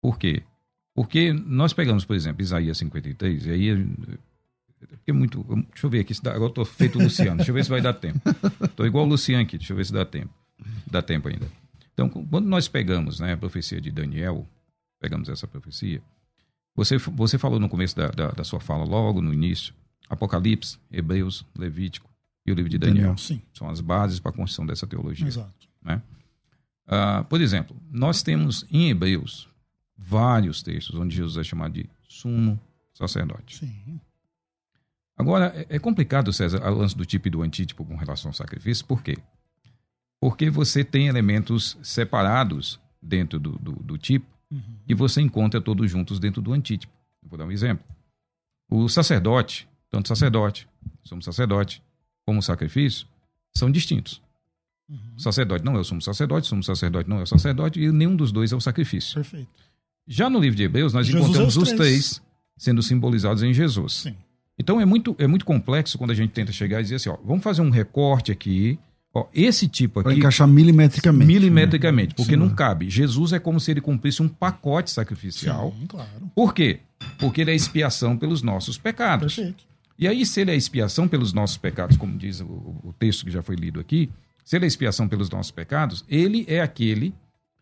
Por quê? Porque nós pegamos, por exemplo, Isaías 53, e aí. Porque é muito. Deixa eu ver aqui, se dá, agora eu tô feito o Luciano, deixa eu ver se vai dar tempo. Tô igual o Luciano aqui, deixa eu ver se dá tempo. Dá tempo ainda. Então, quando nós pegamos né, a profecia de Daniel, pegamos essa profecia, você, você falou no começo da, da, da sua fala, logo no início, Apocalipse, Hebreus, Levítico e o livro de Daniel. Daniel. Sim, São as bases para a construção dessa teologia. exato. Né? Ah, por exemplo, nós temos em Hebreus vários textos onde Jesus é chamado de sumo sacerdote. Sim. Agora, é- é complicado, César, o lance do tipo e do antítipo com relação ao sacrifício, por quê? Porque você tem elementos separados dentro do, do, do tipo Uhum. e você encontra todos juntos dentro do antítipo. Vou dar um exemplo. O sacerdote, tanto sacerdote, sumo sacerdote, como sacrifício, são distintos. Uhum. O sacerdote não é o sumo sacerdote, sumo sacerdote não é o sacerdote, e nenhum dos dois é o sacrifício. Perfeito. Já no livro de Hebreus, nós Jesus encontramos é os os três. sendo simbolizados em Jesus. Sim. Então é muito, é muito complexo quando a gente tenta chegar e dizer assim, ó, vamos fazer um recorte aqui, ó, esse tipo Para aqui, encaixar milimetricamente. milimetricamente, porque Sim. não cabe. Jesus é como se ele cumprisse um pacote sacrificial. Sim, claro. Por quê? Porque ele é expiação pelos nossos pecados. Perfeito. E aí, se ele é expiação pelos nossos pecados, como diz o, o texto que já foi lido aqui, se ele é expiação pelos nossos pecados, ele é aquele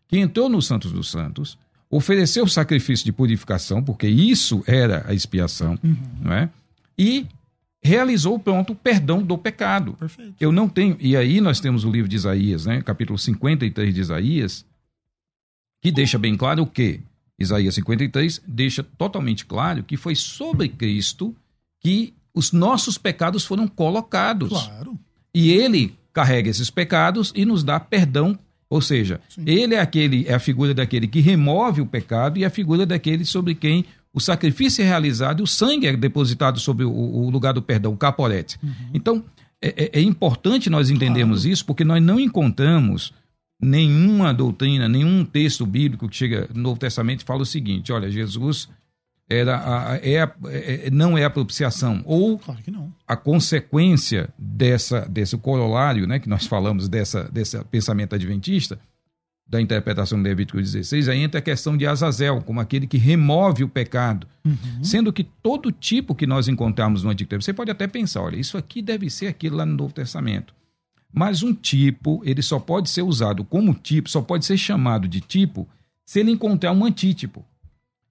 que entrou no Santos dos Santos, ofereceu o sacrifício de purificação, porque isso era a expiação, não é? E realizou, pronto, o perdão do pecado. Perfeito. Eu não tenho. E aí nós temos o livro de Isaías, né? Capítulo 53 de Isaías, que deixa bem claro o quê? Isaías 53 deixa totalmente claro que foi sobre Cristo que os nossos pecados foram colocados. Claro. E ele carrega esses pecados e nos dá perdão. Ou seja, Sim. ele é aquele é a figura daquele que remove o pecado e a figura daquele sobre quem o sacrifício é realizado e o sangue é depositado sobre o, o lugar do perdão, o caporete. Então, é, é- é importante nós entendermos isso, porque nós não encontramos nenhuma doutrina, nenhum texto bíblico que chega no Novo Testamento e fala o seguinte: olha, Jesus era a- é, a- é- não é a propiciação, ou Claro a consequência dessa, desse corolário, né, que nós falamos dessa, desse pensamento adventista, da interpretação de Levítico 16, aí entra a questão de Azazel, como aquele que remove o pecado. Sendo que todo tipo que nós encontramos no Antigo Testamento, você pode até pensar, olha, isso aqui deve ser aquilo lá no Novo Testamento. Mas um tipo, ele só pode ser usado como tipo, só pode ser chamado de tipo, se ele encontrar um antítipo.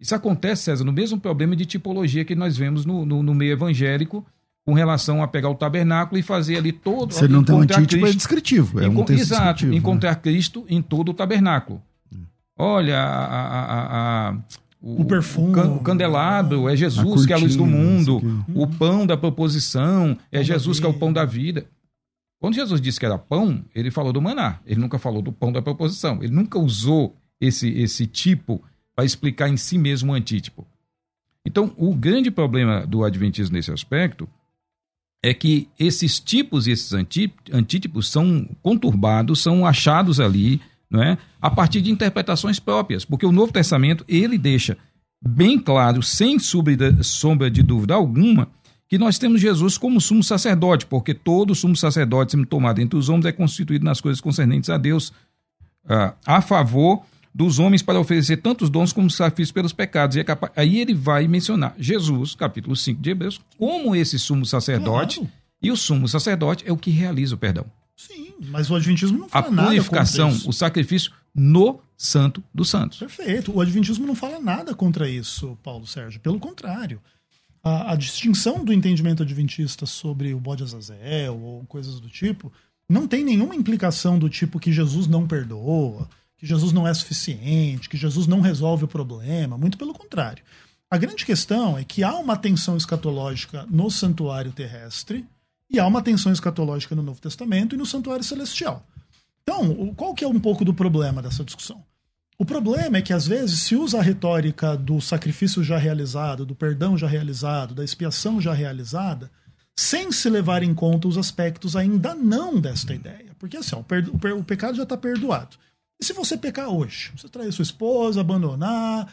Isso acontece, César, no mesmo problema de tipologia que nós vemos no, no, no meio evangélico, com relação a pegar o tabernáculo e fazer ali todo. Ele não tem um antítipo, é descritivo. É um Exato, descritivo. né? encontrar Cristo em todo o tabernáculo. Olha, a- a- a- a- O perfume. can- o candelabro é Jesus A que é a luz do cortina, mundo. O pão da proposição é Pão Jesus que é o pão da vida. Quando Jesus disse que era pão, ele falou do maná. Ele nunca falou do pão da proposição. Ele nunca usou esse, esse tipo para explicar em si mesmo o antítipo. Então, o grande problema do adventismo nesse aspecto é que esses tipos e esses antítipos são conturbados, são achados ali, não é? A partir de interpretações próprias, porque o Novo Testamento ele deixa bem claro, sem sombra de dúvida alguma, que nós temos Jesus como sumo sacerdote, porque todo sumo sacerdote, sendo tomado entre os homens, é constituído nas coisas concernentes a Deus, uh, a favor dos homens para oferecer tantos dons como sacrifício pelos pecados. E é capaz... Aí ele vai mencionar Jesus, capítulo 5 de Hebreus, como esse sumo sacerdote, claro. e o sumo sacerdote é o que realiza o perdão. Sim, mas o Adventismo não fala nada. A purificação, o sacrifício no Santo dos Santos. Perfeito. O Adventismo não fala nada contra isso, Paulo Sérgio. Pelo contrário. A, a distinção do entendimento adventista sobre o bode Azazel ou coisas do tipo não tem nenhuma implicação do tipo que Jesus não perdoa, que Jesus não é suficiente, que Jesus não resolve o problema. Muito pelo contrário. A grande questão é que há uma tensão escatológica no santuário terrestre e há uma tensão escatológica no Novo Testamento e no santuário celestial. Então, qual que é um pouco do problema dessa discussão? O problema é que às vezes se usa a retórica do sacrifício já realizado, do perdão já realizado, da expiação já realizada, sem se levar em conta os aspectos ainda não desta ideia. Porque assim, ó, o, o, pecado já está perdoado. E se você pecar hoje? Você trair sua esposa, abandonar,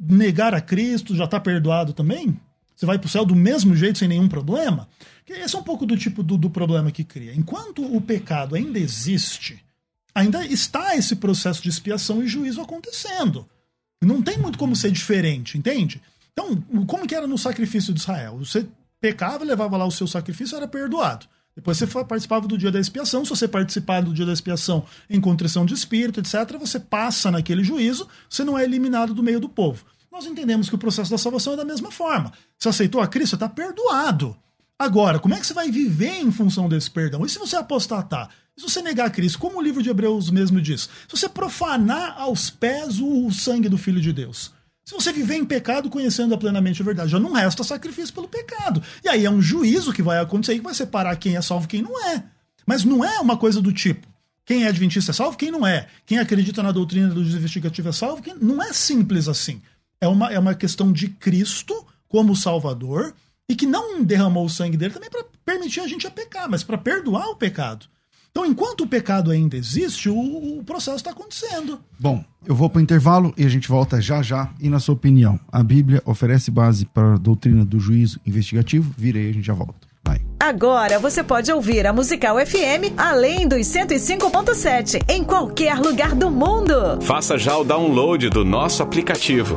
negar a Cristo, já está perdoado também? Você vai para o céu do mesmo jeito, sem nenhum problema? Esse é um pouco do tipo do, do problema que cria. Enquanto o pecado ainda existe, ainda está esse processo de expiação e juízo acontecendo. Não tem muito como ser diferente, entende? Então, como que era no sacrifício de Israel? Você pecava, levava lá o seu sacrifício, era perdoado. Depois você participava do dia da expiação. Se você participar do dia da expiação em contrição de espírito, etc., você passa naquele juízo, você não é eliminado do meio do povo. Nós entendemos que o processo da salvação é da mesma forma. Você aceitou a Cristo, está perdoado. Agora, como é que você vai viver em função desse perdão? E se você apostatar? se você negar a Cristo, como o livro de Hebreus mesmo diz, se você profanar aos pés o sangue do Filho de Deus, se você viver em pecado conhecendo plenamente a verdade, já não resta sacrifício pelo pecado. E aí é um juízo que vai acontecer que vai separar quem é salvo e quem não é. Mas não é uma coisa do tipo, quem é adventista é salvo, quem não é. Quem acredita na doutrina do investigativo é salvo, quem não é simples assim. É uma, é uma questão de Cristo como Salvador e que não derramou o sangue dele também para permitir a gente a pecar, mas para perdoar o pecado. Então, enquanto o pecado ainda existe, o, o processo está acontecendo. Bom, eu vou para o intervalo e a gente volta já já. E na sua opinião, a Bíblia oferece base para a doutrina do juízo investigativo? Vira aí, a gente já volta. Vai. Agora você pode ouvir a Musical FM além dos 105.7 em qualquer lugar do mundo. Faça já o download do nosso aplicativo.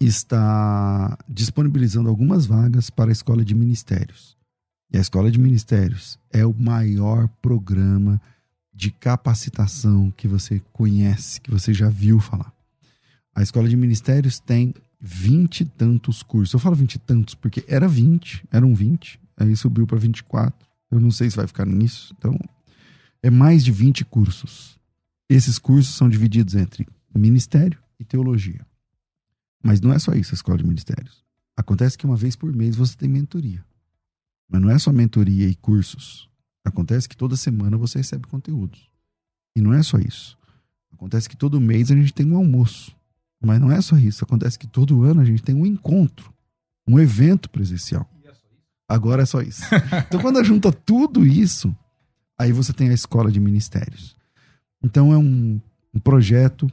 está disponibilizando algumas vagas para a Escola de Ministérios. E a Escola de Ministérios é o maior programa de capacitação que você conhece, que você já viu falar. A Escola de Ministérios tem vinte e tantos cursos. Eu falo vinte e tantos porque era 20, eram 20, aí subiu para 24. Eu não sei se vai ficar nisso. Então, é mais de 20 cursos. Esses cursos são divididos entre ministério e teologia. Mas não é só isso a escola de ministérios. Acontece que uma vez por mês você tem mentoria. Mas não é só mentoria e cursos. Acontece que toda semana você recebe conteúdos. E não é só isso. Acontece que todo mês a gente tem um almoço. Mas não é só isso. Acontece que todo ano a gente tem um encontro, um evento presencial. Agora é só isso. (laughs) Então, quando junta tudo isso, aí você tem a escola de ministérios. Então, é um, um projeto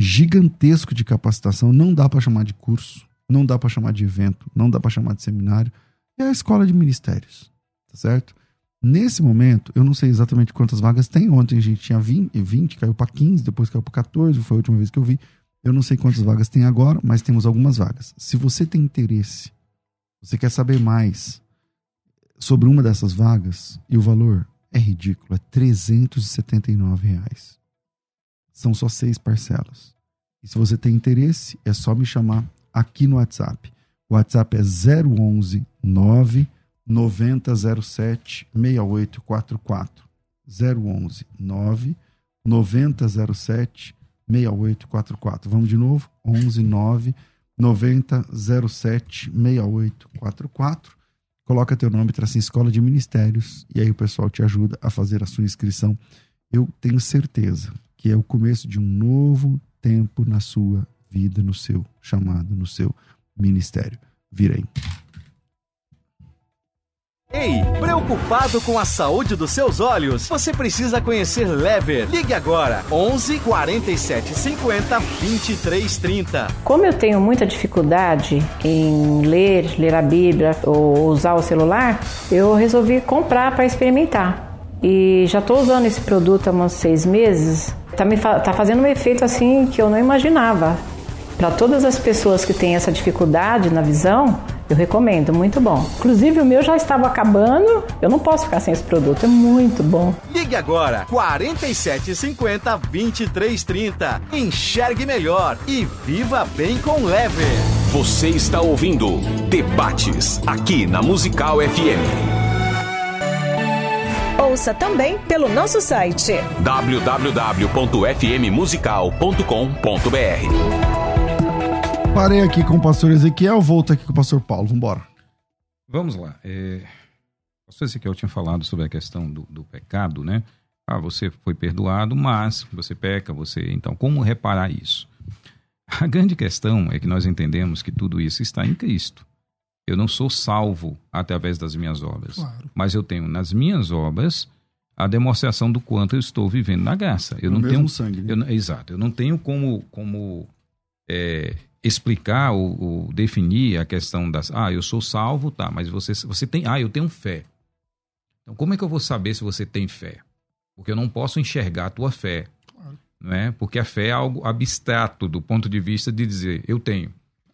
gigantesco de capacitação. Não dá para chamar de curso, não dá para chamar de evento, não dá para chamar de seminário. É a escola de ministérios, tá certo? Nesse momento, eu não sei exatamente quantas vagas tem. Ontem a gente tinha 20, 20 caiu para 15, depois caiu para 14, foi a última vez que eu vi. Eu não sei quantas vagas tem agora, mas temos algumas vagas. Se você tem interesse, você quer saber mais sobre uma dessas vagas e o valor é ridículo, é 379 reais. São só seis parcelas. E se você tem interesse, é só me chamar aqui no WhatsApp. O WhatsApp é 011 9 9007 6844. 011 9 9007 6844. Vamos de novo? 11 9 9007 6844. Coloca teu nome, em Escola de Ministérios e aí o pessoal te ajuda a fazer a sua inscrição. Eu tenho certeza que é o começo de um novo tempo na sua vida, no seu chamado, no seu ministério. Virei. Ei, preocupado com a saúde dos seus olhos? Você precisa conhecer Lever. Ligue agora 11 47 50 23 30. Como eu tenho muita dificuldade em ler, ler a Bíblia ou usar o celular, eu resolvi comprar para experimentar. E já estou usando esse produto há uns seis meses. Tá, me fa tá fazendo um efeito assim que eu não imaginava. Para todas as pessoas que têm essa dificuldade na visão, eu recomendo, muito bom. Inclusive o meu já estava acabando, eu não posso ficar sem esse produto, é muito bom. Ligue agora 4750 2330. Enxergue melhor e viva bem com leve. Você está ouvindo Debates aqui na Musical FM. Ouça também pelo nosso site www.fmmusical.com.br. Parei aqui com o pastor Ezequiel, volto aqui com o pastor Paulo. Vambora. Vamos lá. É, o pastor Ezequiel tinha falado sobre a questão do, do pecado, né? Ah, você foi perdoado, mas você peca, você. Então, como reparar isso? A grande questão é que nós entendemos que tudo isso está em Cristo. Eu não sou salvo através das minhas obras, Claro. mas eu tenho nas minhas obras a demonstração do quanto eu estou vivendo na graça. Eu No não tenho sangue, né? eu exato. Eu não tenho como, como é, explicar ou, ou definir a questão das. Ah, eu sou salvo, tá, mas você, você tem. Ah, eu tenho fé. Então, como é que eu vou saber se você tem fé? Porque eu não posso enxergar a tua fé. Claro. Não é? Porque a fé é algo abstrato do ponto de vista de dizer, eu tenho.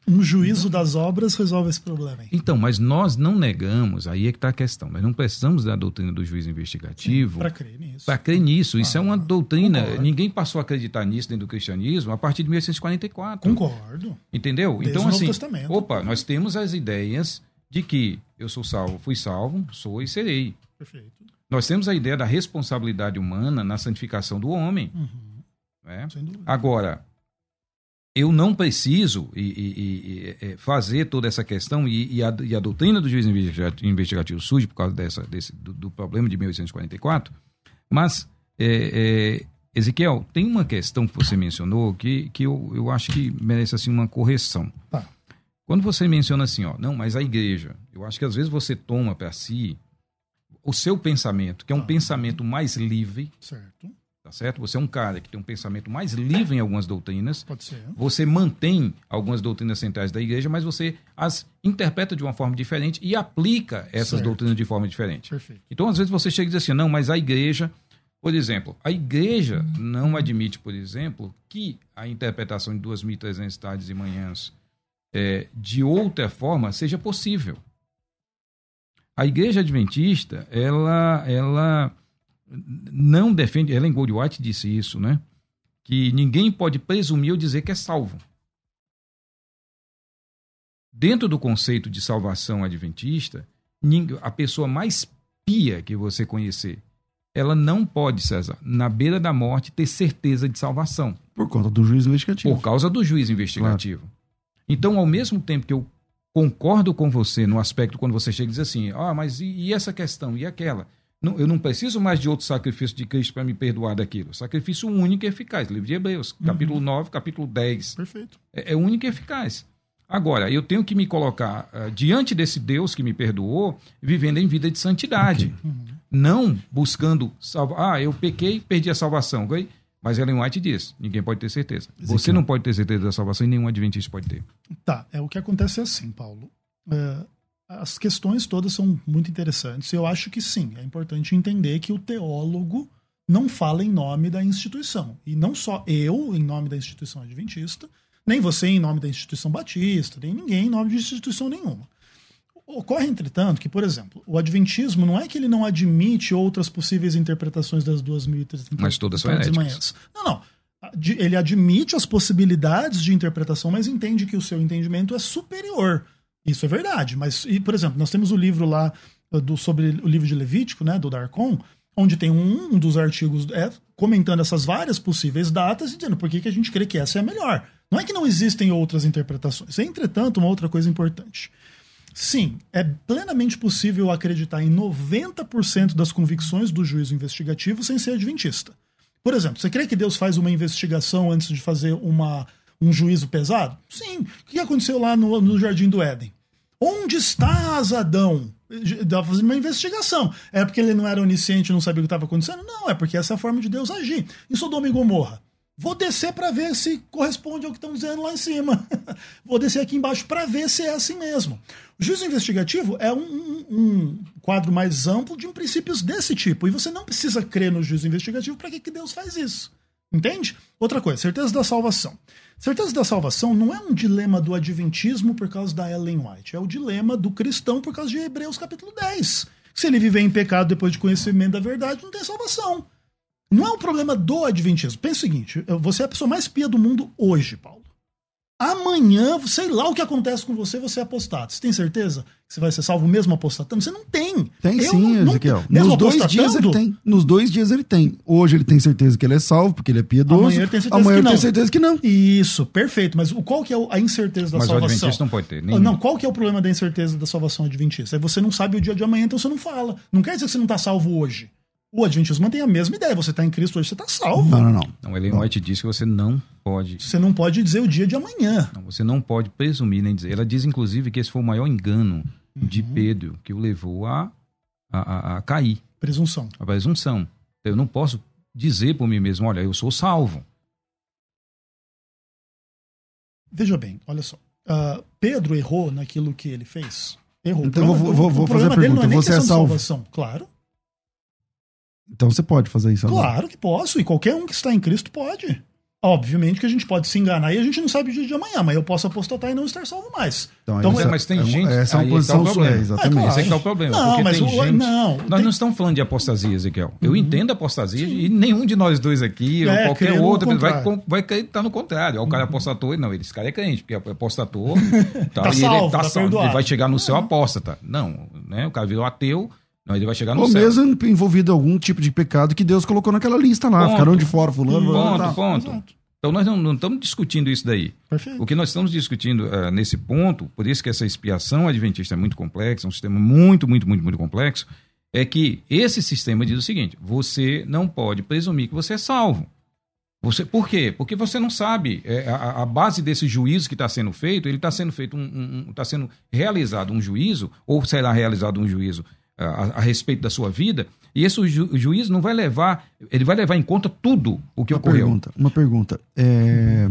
Um juízo das obras resolve esse problema. Hein? Então, mas nós não negamos, aí é que está a questão. Nós não precisamos da doutrina do juiz investigativo Para crer nisso. para crer nisso. Isso é uma Ah, doutrina. concordo. Ninguém passou a acreditar nisso dentro do cristianismo a partir de 1844. Concordo. Entendeu? Desde então, assim, Testamento. opa, nós temos as ideias de que eu sou salvo, fui salvo, sou e serei. Perfeito. Nós temos a ideia da responsabilidade humana na santificação do homem. Uhum. né? Sem dúvida. Agora, eu não preciso e, e- e- e- fazer toda essa questão e, a, a doutrina do juiz investigativo, investigativo surge por causa dessa, desse, do, do problema de 1844, mas, é, é, Ezequiel, tem uma questão que você mencionou que, que eu, eu acho que merece assim, uma correção. Tá. Quando você menciona assim, ó, não, mas a igreja, eu acho que às vezes você toma para si o seu pensamento, que é um Tá. pensamento mais livre, Certo. Tá certo? Você é um cara que tem um pensamento mais livre em algumas doutrinas, Pode ser. você mantém algumas doutrinas centrais da igreja, mas você as interpreta de uma forma diferente e aplica essas Certo. doutrinas de forma diferente. Perfeito. Então, às vezes, você chega e diz assim, não, mas a igreja, por exemplo, a igreja não admite, por exemplo, que a interpretação de 2.300 tardes e manhãs é, de outra forma seja possível. A igreja adventista, ela, ela não defende, Ellen Gold White disse isso, né? Que ninguém pode presumir ou dizer que é salvo. Dentro do conceito de salvação adventista, a pessoa mais pia que você conhecer, ela não pode, César, na beira da morte, ter certeza de salvação, Por conta do juiz investigativo. por causa do juiz investigativo. Então, ao mesmo tempo que eu concordo com você no aspecto quando você chega e diz assim, ah, mas e, e essa questão, e aquela? Não, eu não preciso mais de outro sacrifício de Cristo para me perdoar daquilo. Sacrifício único e eficaz. Livro de Hebreus, capítulo 9, capítulo 10 Perfeito. é, é único e eficaz. Agora, eu tenho que me colocar ah, diante desse Deus que me perdoou, vivendo em vida de santidade. Não buscando salvar. Ah, eu pequei, perdi a salvação. ok? Mas Ellen White diz: ninguém pode ter certeza. Você não pode ter certeza da salvação e nenhum adventista pode ter. Tá, é o que acontece é assim, Paulo. É, as questões todas são muito interessantes. Eu acho que sim, é importante entender que o teólogo não fala em nome da instituição. E não só eu, em nome da instituição adventista, nem você em nome da instituição batista, nem ninguém em nome de instituição nenhuma. Ocorre, entretanto, que, por exemplo, o adventismo não é que ele não admite outras possíveis interpretações das 2.030 Mas todas são manhãs. Não, não. Ele admite as possibilidades de interpretação, mas entende que o seu entendimento é superior. Isso é verdade. Mas, e, por exemplo, nós temos o livro lá uh, do, sobre o livro de Levítico, né, do Darcon, onde tem um, um dos artigos é, comentando essas várias possíveis datas e dizendo por que, que a gente crê que essa é a melhor. Não é que não existem outras interpretações. Entretanto, uma outra coisa importante. Sim, é plenamente possível acreditar em 90% das convicções do juízo investigativo sem ser adventista. Por exemplo, você crê que Deus faz uma investigação antes de fazer uma, um juízo pesado? Sim. O que aconteceu lá no, no Jardim do Éden? Onde estás, Adão? Estava fazendo uma investigação. É porque ele não era onisciente e não sabia o que estava acontecendo? Não, é porque essa é a forma de Deus agir. Em Sodoma e Gomorra. Vou descer para ver se corresponde ao que estão dizendo lá em cima. (laughs) Vou descer aqui embaixo para ver se é assim mesmo. O juízo investigativo é um, um, um, quadro mais amplo de princípios desse tipo. E você não precisa crer no juízo investigativo para que, que Deus faz isso. Entende? Outra coisa, certeza da salvação. Certeza da salvação não é um dilema do adventismo por causa da Ellen White. É o dilema do cristão por causa de Hebreus capítulo 10. Se ele viver em pecado depois de conhecimento da verdade, não tem salvação. Não é um problema do Adventismo. Pensa o seguinte: você é a pessoa mais pia do mundo hoje, Paulo. Amanhã, sei lá o que acontece com você, você é apostado. Você tem certeza que você vai ser salvo mesmo apostatando? Você não tem. Tem Eu sim, não, Ezequiel. Nos dois dias ele tem. Nos dois dias ele tem. Hoje ele tem certeza que ele é salvo, porque ele é piedoso. Amanhã ele tem certeza, Amanhã que, ele tem certeza que não. Isso, perfeito. Mas qual que é a incerteza da Mas salvação? Mas o adventista não pode ter. Nem... Não, qual que é o problema da incerteza da salvação adventista? É você não sabe o dia de amanhã, então você não fala. Não quer dizer que você não está salvo hoje. O Adventismo mantém a mesma ideia. Você está em Cristo hoje, você está salvo. Não, não, não. Não, Ellen White disse que você não pode. Você não pode dizer o dia de amanhã. Não, você não pode presumir nem dizer. Ela diz, inclusive, que esse foi o maior engano uhum. de Pedro que o levou a, a, a, a, cair. Presunção. A presunção. Eu não posso dizer por mim mesmo, olha, eu sou salvo. Veja bem, olha só. Uh, Pedro errou naquilo que ele fez. Errou. Então, eu vou, vou, vou fazer a pergunta. Você é salvo? Salvação. Claro. Então você pode fazer isso agora. Claro que posso, e qualquer um que está em Cristo pode. Obviamente que a gente pode se enganar e a gente não sabe o dia de amanhã, mas eu posso apostatar e não estar salvo mais. Então, então é, mas tem é, gente. Essa é uma posição tá sua, é, exatamente. É, claro. Esse é, é o problema. Não, mas o, gente, não. Nós tem... não estamos falando de apostasia, Ezequiel. Eu uhum. entendo apostasia Sim. e nenhum de nós dois aqui, é, ou qualquer outro, vai, vai estar tá no contrário. O cara uhum. apostatou, não, esse cara é crente, porque apostatou (laughs) tá, tá e salvo, ele tá, tá salvo. Ele vai chegar no céu apóstata. Não, né? O cara virou ateu não, ele vai chegar no Ou céu. mesmo envolvido em algum tipo de pecado que Deus colocou naquela lista lá. Ponto. Ficaram de fora, fulano. Ponto, tá. ponto. Exato. Então nós não, não, estamos discutindo isso daí. Perfeito. O que nós estamos discutindo uh, nesse ponto, por isso que essa expiação adventista é muito complexa, é um sistema muito, muito, muito, muito complexo, é que esse sistema diz o seguinte: você não pode presumir que você é salvo. Você, por quê? Porque você não sabe é, a, a, base desse juízo que está sendo feito. Ele está sendo feito um, um, está sendo realizado um juízo ou será realizado um juízo a, a, respeito da sua vida, e esse ju, juiz não vai levar, ele vai levar em conta tudo o que uma ocorreu. Pergunta, uma pergunta. É,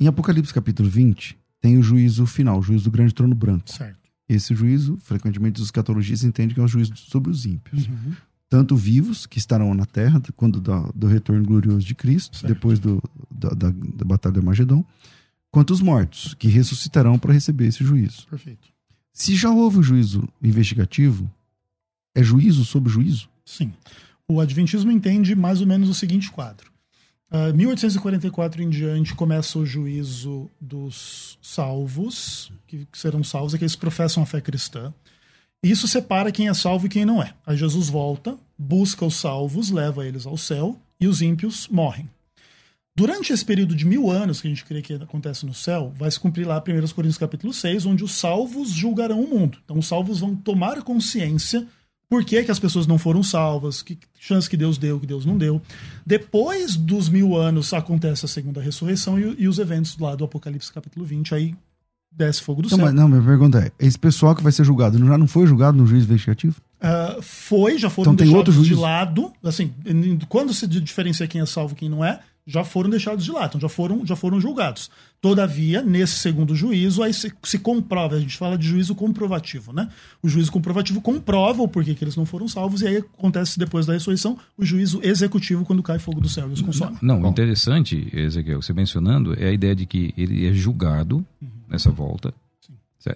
em Apocalipse capítulo 20, tem o juízo final, o juízo do grande trono branco. Certo. Esse juízo, frequentemente os escatologistas entendem que é o juízo sobre os ímpios. Uhum. Tanto vivos, que estarão na terra, quando do, do retorno glorioso de Cristo, certo. depois do, da, da, da Batalha de Armagedon, quanto os mortos, que ressuscitarão para receber esse juízo. Perfeito. Se já houve o juízo investigativo, é juízo sobre juízo? Sim. O Adventismo entende mais ou menos o seguinte quadro. Uh, ah, 1844 em diante começa o juízo dos salvos, que serão salvos, aqueles que professam a fé cristã. Isso separa quem é salvo e quem não é. Aí Jesus volta, busca os salvos, leva eles ao céu e os ímpios morrem. Durante esse período de mil anos que a gente crê que acontece no céu, vai se cumprir lá 1 Coríntios capítulo 6, onde os salvos julgarão o mundo. Então os salvos vão tomar consciência por que, que, as pessoas não foram salvas, que chance que Deus deu, que Deus não deu. Depois dos mil anos acontece a segunda ressurreição e, e os eventos lá do Apocalipse capítulo 20, aí desce fogo do não, céu. Mas, não, minha pergunta é, esse pessoal que vai ser julgado, já não foi julgado no juiz investigativo? Uh, foi, já foram então, juiz. de lado. Assim, quando se diferencia quem é salvo e quem não é, já foram deixados de lado, então já foram, já foram julgados. Todavia, nesse segundo juízo, aí se, se, comprova, a gente fala de juízo comprovativo, né? O juízo comprovativo comprova o porquê que eles não foram salvos, e aí acontece depois da ressurreição o juízo executivo quando cai fogo do céu e os consome. Não, Bom. interessante, Ezequiel, você mencionando, é a ideia de que ele é julgado uhum. nessa volta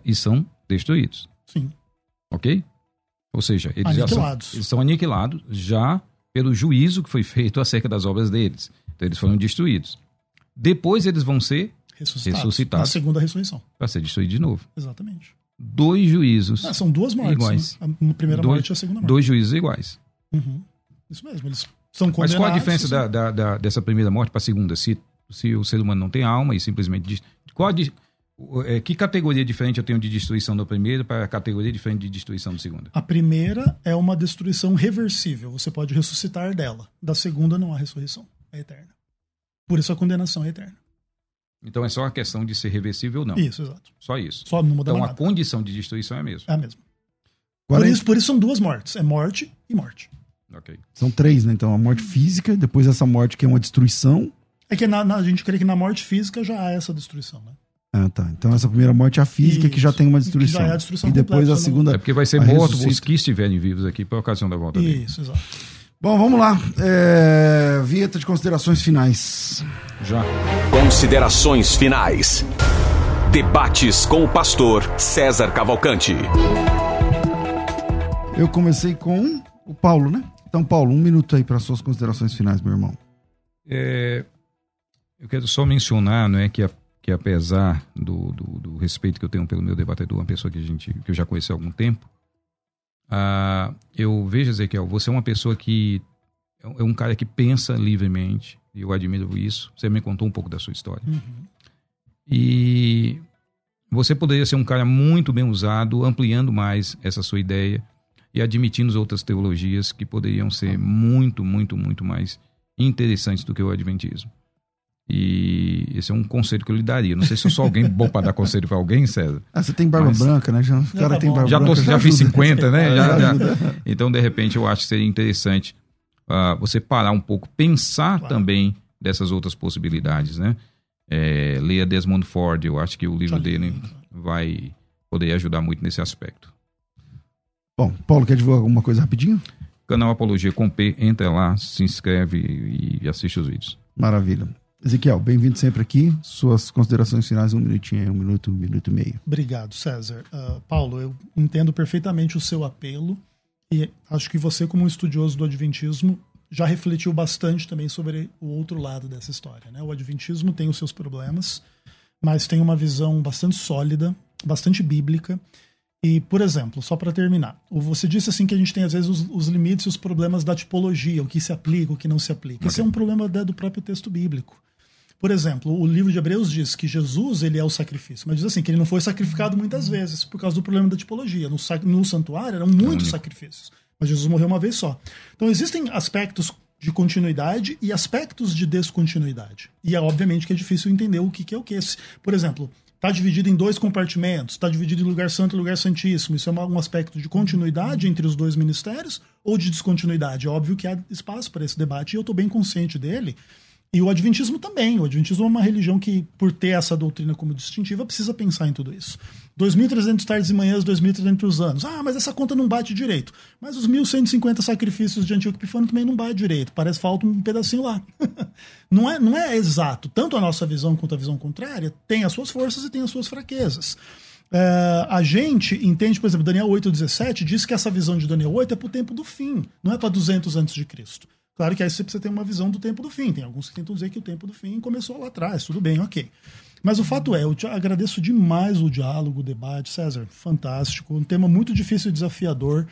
e são destruídos. Sim. Ok? Ou seja, eles, já são, eles são aniquilados já pelo juízo que foi feito (laughs) acerca das obras deles. Então eles foram destruídos. Depois eles vão ser ressuscitados. ressuscitados na segunda ressurreição. Para ser destruído de novo. Exatamente. Dois juízos. Ah, são duas mortes. Iguais. Né? A primeira dois, morte e a segunda morte. Dois juízos iguais. Uhum. Isso mesmo. Eles são condenados. Mas qual a diferença da, da, da, dessa primeira morte para a segunda? Se, se o ser humano não tem alma e simplesmente. Qual é, que categoria diferente eu tenho de destruição do primeiro para a categoria diferente de destruição do segundo? A primeira é uma destruição reversível. Você pode ressuscitar dela. Da segunda não há ressurreição. É eterna. Por isso a condenação é eterna. Então é só a questão de ser reversível ou não. Isso, exato. Só isso. Só não muda então nada. a condição de destruição é a mesma. É a mesma. Por, isso, por isso são duas mortes. É morte e morte. Ok. São três, né? Então a morte física, depois essa morte que é uma destruição. É que na, na, a gente crê que na morte física já há essa destruição, né? Ah, tá. Então essa primeira morte é a física Isso. que já tem uma destruição. É destruição e depois completa, a segunda. É porque vai ser morto os que estiverem vivos aqui por ocasião da volta dele. Isso, exato. Bom, vamos lá. É... Vieta de considerações finais. Já. Considerações finais. Debates com o pastor César Cavalcante. Eu comecei com o Paulo, né? Então, Paulo, um minuto aí para suas considerações finais, meu irmão. É, eu quero só mencionar, não é, que a que apesar do, do, do, respeito que eu tenho pelo meu debatedor, uma pessoa que, a gente, que eu já conheci há algum tempo, uh, eu vejo, Ezequiel, você é uma pessoa que é, é um cara que pensa livremente, e eu admiro isso. Você me contou um pouco da sua história. Uhum. E você poderia ser um cara muito bem usado, ampliando mais essa sua ideia e admitindo outras teologias que poderiam ser muito, muito, muito mais interessantes do que o Adventismo. E esse é um conselho que eu lhe daria. Não sei se eu sou alguém bom para dar conselho para alguém, César. Ah, você tem barba mas... branca, né? Já, cara tem barba já branca. Tô, já, já fiz 50, né? (laughs) Já, já. Então, de repente, eu acho que seria interessante uh, você parar um pouco, pensar claro. também dessas outras possibilidades, né? É, leia Desmond Ford, eu acho que o livro dele vai poder ajudar muito nesse aspecto. Bom, Paulo, quer divulgar alguma coisa rapidinho? Canal Apologia com P, entra lá, se inscreve e assiste os vídeos. Maravilha. Ezequiel, bem-vindo sempre aqui. Suas considerações finais, um minutinho, um minuto, um minuto e meio. Obrigado, César. Uh, Paulo, eu entendo perfeitamente o seu apelo e acho que você, como um estudioso do Adventismo, já refletiu bastante também sobre o outro lado dessa história. Né? O Adventismo tem os seus problemas, mas tem uma visão bastante sólida, bastante bíblica. E, por exemplo, só para terminar, você disse assim que a gente tem às vezes os, os, limites e os problemas da tipologia, o que se aplica, o que não se aplica. Okay. Esse é um problema do próprio texto bíblico. Por exemplo, o livro de Hebreus diz que Jesus ele é o sacrifício, mas diz assim que ele não foi sacrificado muitas vezes por causa do problema da tipologia. No, no santuário eram muitos sacrifícios, mas Jesus morreu uma vez só. Então existem aspectos de continuidade e aspectos de descontinuidade. E é obviamente que é difícil entender o que, que é o que. Por exemplo, está dividido em dois compartimentos, está dividido em lugar santo e lugar santíssimo. Isso é um aspecto de continuidade entre os dois ministérios ou de descontinuidade? É óbvio que há espaço para esse debate e eu estou bem consciente dele. E o Adventismo também. O Adventismo é uma religião que, por ter essa doutrina como distintiva, precisa pensar em tudo isso. 2.300 tardes e manhãs, 2.300 anos. Ah, mas essa conta não bate direito. Mas os 1.150 sacrifícios de Antíoco Epifânio também não bate direito. Parece falta um pedacinho lá. (laughs) não, é, não é exato. Tanto a nossa visão quanto a visão contrária tem as suas forças e tem as suas fraquezas. É, a gente entende, por exemplo, Daniel 8,17 diz que essa visão de Daniel 8 é para o tempo do fim, não é para 200 antes de Cristo. Claro que aí você precisa ter uma visão do tempo do fim. Tem alguns que tentam dizer que o tempo do fim começou lá atrás, tudo bem, ok. Mas o fato é, eu agradeço demais o diálogo, o debate, César, fantástico. Um tema muito difícil e desafiador.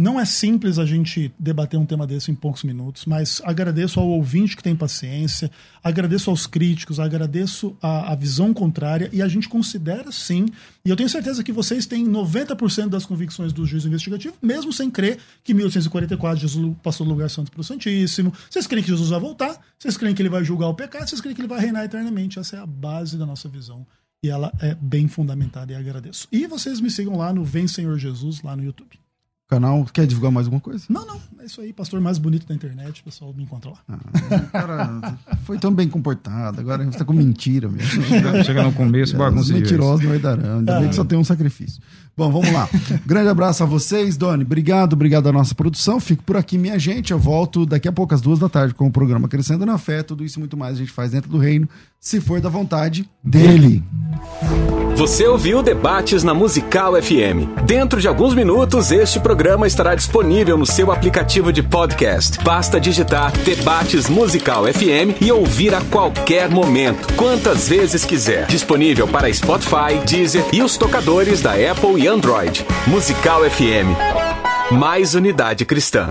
Não é simples a gente debater um tema desse em poucos minutos, mas agradeço ao ouvinte que tem paciência, agradeço aos críticos, agradeço a, a visão contrária e a gente considera sim, e eu tenho certeza que vocês têm 90% das convicções do juízo investigativo, mesmo sem crer que 1844 Jesus passou do lugar santo para o Santíssimo. Vocês creem que Jesus vai voltar, vocês creem que ele vai julgar o pecado, vocês creem que ele vai reinar eternamente. Essa é a base da nossa visão e ela é bem fundamentada e agradeço. E vocês me sigam lá no Vem Senhor Jesus, lá no YouTube. Canal. Quer divulgar mais alguma coisa? Não, não. É isso aí, pastor mais bonito da internet. O pessoal me encontra lá. Ah, cara, foi tão bem comportado. Agora você tá com mentira mesmo. Chega no começo, bagunça de Mentiroso não vai dar. Ainda bem que só tem um sacrifício. Bom, vamos lá. Grande abraço a vocês, Doni. Obrigado, obrigado à nossa produção. Fico por aqui, minha gente. Eu volto daqui a pouco, às duas da tarde, com o programa Crescendo na Fé. Tudo isso e muito mais a gente faz dentro do reino, se for da vontade dele. Você ouviu Debates na Musical FM. Dentro de alguns minutos, este programa estará disponível no seu aplicativo de podcast. Basta digitar Debates Musical FM e ouvir a qualquer momento, quantas vezes quiser. Disponível para Spotify, Deezer e os tocadores da Apple Android. Musical FM. Mais unidade cristã.